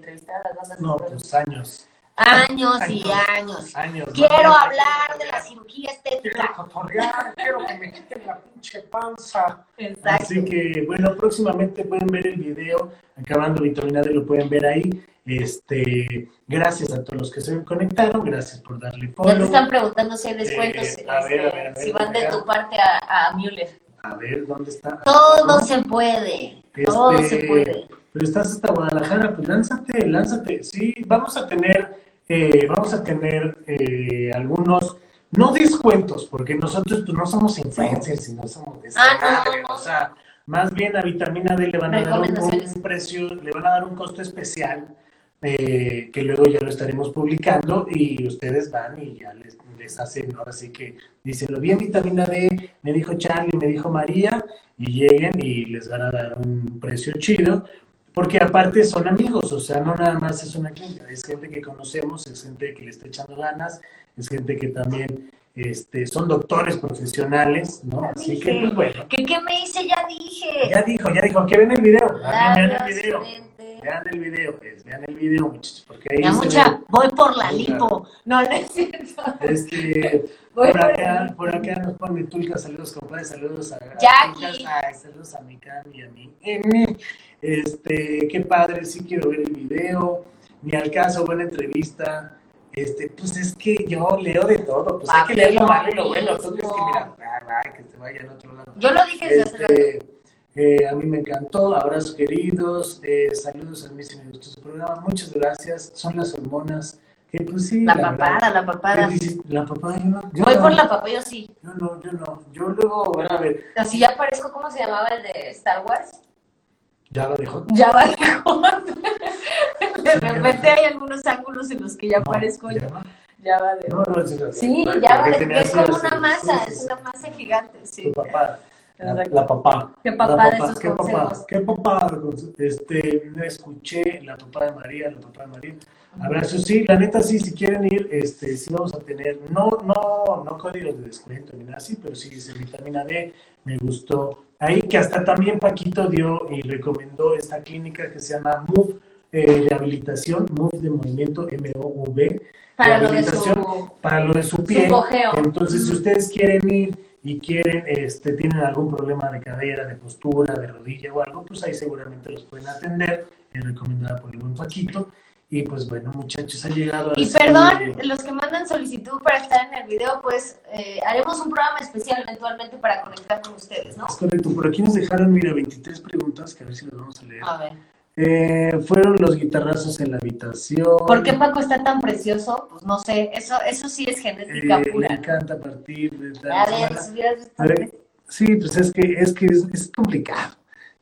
cosas? No, pues años, Años y años. Quiero hablar de la cirugía Quiero estética. cotorrear, quiero que me quiten la pinche panza. Exacto. Así que, bueno, próximamente pueden ver el video, acabando Vitamina D lo pueden ver ahí. Este, gracias a todos los que se conectaron, gracias por darle Ya te follow. están preguntando si hay descuentos, Eh, a ver, este, a ver, a ver, si van de tu parte a, a Müller. A ver, ¿dónde está? Todo se puede, todo Este, se puede. Pero estás hasta Guadalajara, pues lánzate, lánzate. Sí, vamos a tener, eh, vamos a tener eh, algunos, no descuentos, porque nosotros pues, no somos influencers y no somos de Ah, no, madre, no. O sea, más bien a Vitamina D le van a dar un, precio, le van a dar un costo especial, eh, que luego ya lo estaremos publicando y ustedes van y ya les, les hacen, ahora sí que dicen, lo vi en Vitamina D, me dijo Charlie, me dijo María, y lleguen y les van a dar un precio chido, porque aparte son amigos, o sea, no nada más es una clínica, es gente que conocemos, es gente que le está echando ganas, es gente que también este, son doctores profesionales, ¿no? Así que, pues bueno, ¿Qué, ¿Qué me hice? Ya dije. ya dijo, ya dijo, que ven el video, Ah, vean el video, frente. vean el video, pues, vean el video, muchachos, porque ahí Ya mucha, ve, voy por la lipo. No, no es cierto. este, Voy por por acá, la por acá nos pone Tulca, saludos compadre, saludos a, Jackie. Saludos a mi Cami y a mí. Emi. Este, qué padre, sí quiero ver el video, ni al caso, buena entrevista. Este, pues es que yo leo de todo, pues hay que leer lo malo y lo bueno, tú crees que mira, ah, ah, que vaya en otro lado. Yo lo dije desde hace rato. Este, eh, a mí me encantó, abrazos queridos, eh, saludos a mí si me gustó su programa, muchas gracias, son las hormonas, que pues sí, La papada, la papada. La papada, yo no, yo Voy no, por la papá, yo sí. yo no, yo no, yo luego, bueno, a ver, Así ya parezco, ¿cómo se llamaba el de Star Wars? ya lo dejó. Ya va lejos. De repente hay algunos ángulos en los que ya aparezco yo. Ya va de... No, no, es Sí, ya va de... Es como una masa, es una masa gigante, sí. Tu papá. La, la, papá. ¿Qué papá la de esos ¿qué consejos? Papá, ¿Qué papá? Este, no escuché la papá de María, la papá de María. Abrazo, sí, la neta sí, si quieren ir, este, sí vamos a tener, no, no, no códigos de descuento ni nada así, pero sí dice vitamina D, me gustó. Ahí que hasta también Paquito dio y recomendó esta clínica que se llama Move eh, Rehabilitación, Move de Movimiento, M-O-V, Para lo de rehabilitación su... para lo de su pie. cojeo. Entonces, si ustedes quieren ir y quieren, este, tienen algún problema de cadera, de postura, de rodilla o algo, pues ahí seguramente los pueden atender, es recomendada por el buen Paquito. Y pues bueno, muchachos, ha llegado a Y perdón, los que mandan solicitud para estar en el video, pues eh, haremos un programa especial eventualmente para conectar con ustedes, ¿no? Es correcto, por aquí nos dejaron, mira, 23 preguntas, que a ver si las vamos a leer. A ver. Eh, fueron los guitarrazos en la habitación. ¿Por qué Paco está tan precioso? Pues no sé, eso, eso sí es genética Eh, me pura. encanta partir de tal A ver, si hubieras visto A ver, sí, pues es que es que es, es complicado.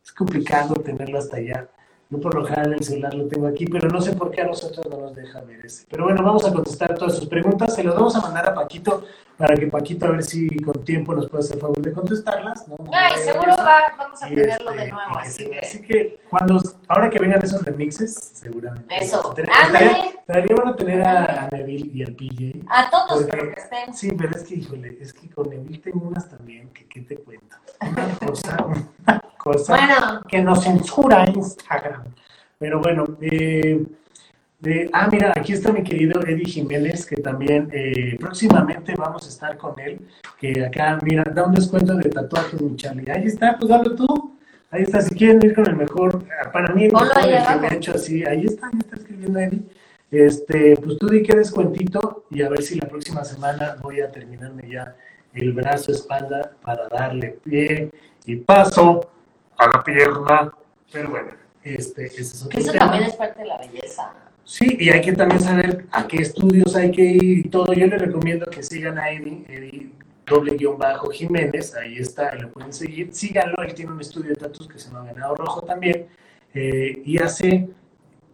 Es complicado tenerlo hasta allá. Yo por lo general el celular lo tengo aquí, pero no sé por qué a nosotros no nos deja ver ese. Pero bueno, vamos a contestar todas sus preguntas. Se las vamos a mandar a Paquito para que Paquito a ver si con tiempo nos puede hacer favor de contestarlas. ¿no? Ay, seguro va, vamos a tenerlo este, de nuevo, y que así que... así que cuando, ahora que vengan esos remixes, seguramente. Eso. Estaría- Ándale. Estaría estaría bueno tener a, a Neville y al PJ. A todos, Porque- pero que estén. Sí, pero es que, híjole, es que con Neville tengo unas también, que qué te cuento. Una cosa, una cosa Bueno, que nos censura Instagram. Pero bueno, eh, de- ah, mira, aquí está mi querido Eddie Jiménez, que también eh, próximamente vamos a estar con él. Que acá, mira, da un descuento de tatuajes, mi Charlie. Ahí está, pues dalo tú. Ahí está, si quieren ir con el mejor, para mí el mejor ahí el que me ha hecho así. Ahí está, ahí está escribiendo Eddie. Este, pues tú di que descuentito y a ver si la próxima semana voy a terminarme ya el brazo, espalda, para darle pie y paso a la pierna. Pero bueno, este, ese es otro que eso tema. también es parte de la belleza. Sí, y hay que también saber a qué estudios hay que ir y todo. Yo les recomiendo que sigan a Eddie, Eddie doble guion bajo Jiménez, ahí está, lo pueden seguir. Síganlo, él tiene un estudio de tatuos que se llama Venado Rojo también. eh, y hace,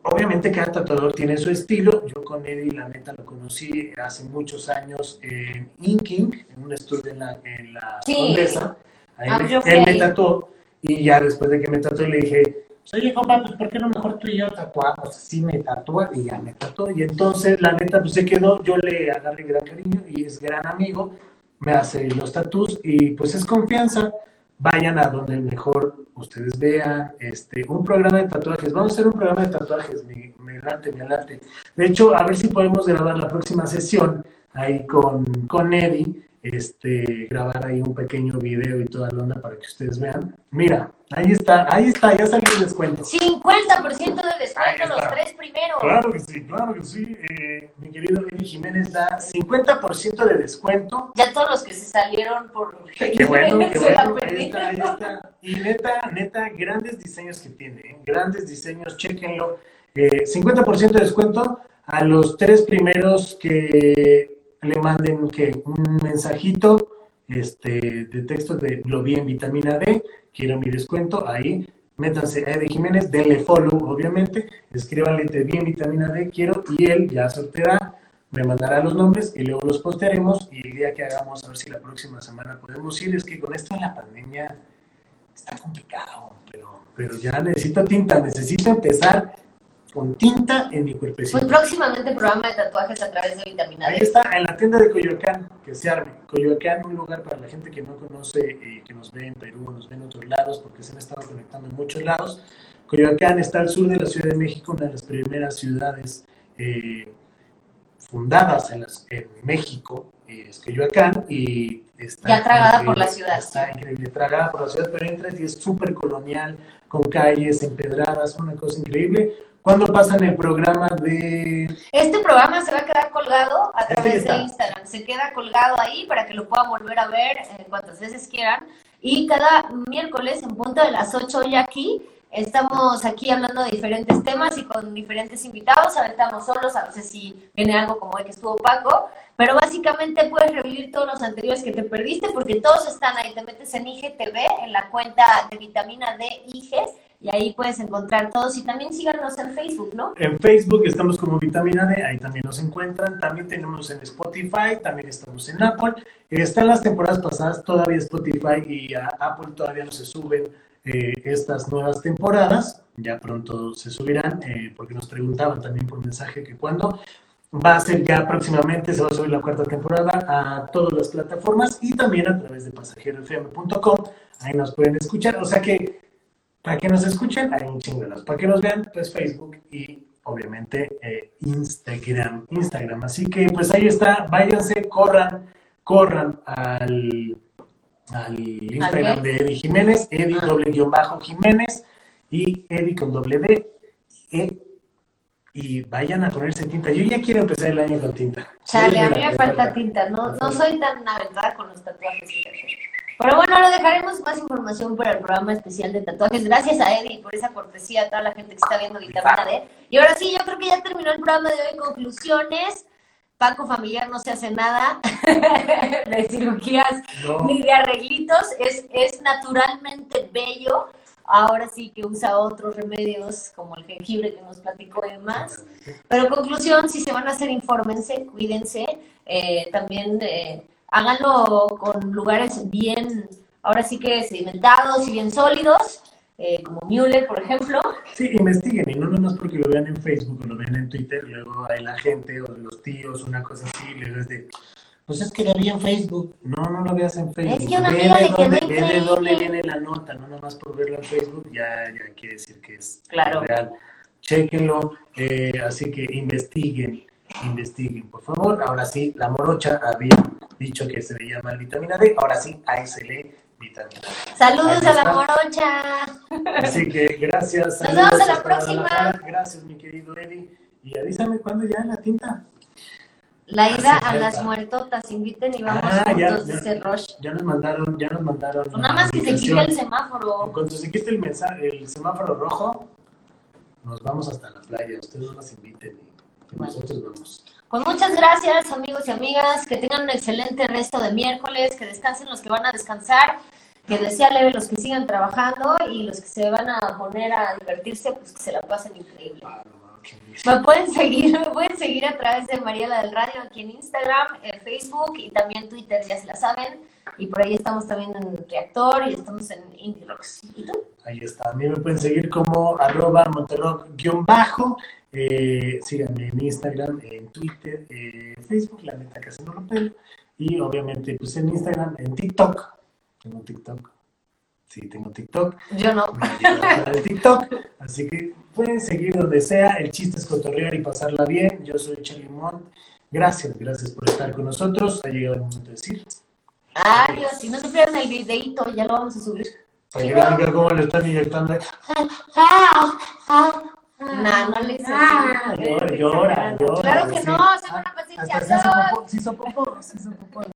obviamente cada tatuador tiene su estilo. Yo con Eddie, la neta, lo conocí hace muchos años en Inking, en un estudio en la, en la Sí. Condesa. Ahí Ah, fui él me tatuó y ya después de que me tatuó le dije, pues, oye, compa, pues ¿por qué no mejor tú y yo tatuamos? Sí me tatuó y ya me tatuó. Y entonces, la neta, pues se quedó, yo le agarré gran cariño y es gran amigo, me hace los tatuos y pues es confianza. Vayan a donde mejor ustedes vean este, un programa de tatuajes. Vamos a hacer un programa de tatuajes, me, me me. De hecho, a ver si podemos grabar la próxima sesión ahí con, con Eddie, este, grabar ahí un pequeño video y toda la onda para que ustedes vean. Mira, ahí está, ahí está, ya salió el descuento. 50% de descuento los tres primeros. Claro que sí, claro que sí. Eh, mi querido Eddie Jiménez da 50% de descuento. Ya todos los que se salieron por... Qué bueno, qué bueno. Ahí está, ahí está. Y neta, neta, grandes diseños que tiene. ¿eh? Grandes diseños, chéquenlo. Eh, 50% de descuento a los tres primeros que le manden que un mensajito este, de texto de lo vi en vitamina D, quiero mi descuento, ahí métanse a Eddie Jiménez, denle follow, obviamente, escríbanle te vi en vitamina D, quiero, y él ya sorteará, me mandará los nombres y luego los postearemos y el día que hagamos, a ver si la próxima semana podemos ir, es que con esto de la pandemia está complicado, pero, pero ya necesito tinta, necesito empezar con tinta en mi cuerpecito. Pues próximamente programa de tatuajes a través de vitamina Ahí D. está, en la tienda de Coyoacán, que se arme. Coyoacán, un lugar para la gente que no conoce y que nos ve en Perú, nos ve en otros lados, porque se han estado conectando en muchos lados. Coyoacán está al sur de la Ciudad de México, una de las primeras ciudades eh, fundadas en, las- en México, eh, es Coyoacán, y está... Ya tragada por la ciudad. Está increíble, tragada por la ciudad, pero entras y es súper colonial, con calles empedradas, una cosa increíble. ¿Cuándo pasan el programa de Este programa se va a quedar colgado a Este través de Instagram. Se queda colgado ahí para que lo puedan volver a ver eh, cuantas veces quieran. Y cada miércoles en punto de las 8 hoy aquí, estamos aquí hablando de diferentes temas y con diferentes invitados. A veces estamos solos, a veces si viene algo como el que estuvo Paco. Pero básicamente puedes revivir todos los anteriores que te perdiste porque todos están ahí. Te metes en IGTV, en la cuenta de vitamina D IGES y ahí puedes encontrar todos y también síganos en Facebook, ¿no? En Facebook estamos como Vitamina D, ahí también nos encuentran. También tenemos en Spotify, también estamos en Apple. Están las temporadas pasadas, todavía Spotify y a Apple todavía no se suben eh, estas nuevas temporadas. Ya pronto se subirán, eh, porque nos preguntaban también por mensaje que cuando va a ser ya próximamente, se va a subir la cuarta temporada a todas las plataformas y también a través de pasajerofm.com. Ahí nos pueden escuchar. O sea que para que nos escuchen, hay un chingo de Para que nos vean, pues Facebook y obviamente eh, Instagram. Instagram. Así que pues ahí está, váyanse, corran, corran al, al Instagram de Eddie Jiménez, Eddie doble guion bajo Jiménez y Eddie con doble D. E, y vayan a ponerse tinta. Yo ya quiero empezar el año con tinta. Chale, a mí me falta tinta, no, no soy tan aventada con los tatuajes. Pero bueno, lo dejaremos más información para el programa especial de tatuajes. Gracias a Eddie por esa cortesía, a toda la gente que está viendo Vitamina D. Y ahora sí, yo creo que ya terminó el programa de hoy. Conclusiones. Paco Familiar no se hace nada de cirugías ni de arreglitos. Es, es naturalmente bello. Ahora sí que usa otros remedios como el jengibre que nos platicó y demás. Pero conclusión, si se van a hacer, infórmense, cuídense. Eh, también... Eh, háganlo con lugares bien, ahora sí que sedimentados y bien sólidos, eh, como Mueller, por ejemplo. Sí, investiguen, y no nomás porque lo vean en Facebook o lo vean en Twitter, luego hay la gente o los tíos, una cosa así, luego es de, pues es que lo vi en Facebook. No, no lo veas en Facebook. Es que una amiga de dónde, ve de dónde viene la nota, no nomás por verlo en Facebook, ya, ya quiere decir que es claro. real. Chequenlo, eh, así que investiguen investiguen, por favor. Ahora sí, la morocha había dicho que se veía mal vitamina D, ahora sí, ahí se lee vitamina D. Saludos a la morocha. Así que gracias. Nos vemos en la próxima. Gracias, mi querido Eddie. Y avísame cuándo ya la tinta. La ida a las muertotas, inviten y vamos ah, juntos, ya, dice Roche. Ya nos mandaron, ya nos mandaron. Pues nada más que se quite el semáforo. Cuando se quite el, mensaje, el semáforo rojo, nos vamos hasta la playa. Ustedes no nos inviten. Nosotros vamos. Pues muchas gracias, amigos y amigas. Que tengan un excelente resto de miércoles. Que descansen los que van a descansar. Que les sea leve los que sigan trabajando. Y los que se van a poner a divertirse, pues que se la pasen increíble. Me pueden seguir, me pueden seguir a través de Mariela del Radio aquí en Instagram, en Facebook y también Twitter, ya se la saben. Y por ahí estamos también en Reactor y estamos en Indie Rocks. ¿Y tú? Ahí está. A mí me pueden seguir como arroba monterrock-bajo eh, síganme en Instagram, en Twitter, en Facebook, la neta casi no lo pelo. Y obviamente, pues en Instagram, en TikTok. Tengo TikTok. Sí, tengo TikTok. Yo no. De TikTok. Así que pueden seguir donde sea. El chiste es cotorrear y pasarla bien. Yo soy Charlie Mont. Gracias, gracias por estar con nosotros. Ha llegado el momento de decir. Adiós. Si no se pierdan el videito, ya lo vamos a subir. Para que vean cómo le están inyectando. No, no le hice llora, llora. Claro que no, se una paciencia. Hasta se se hizo popó.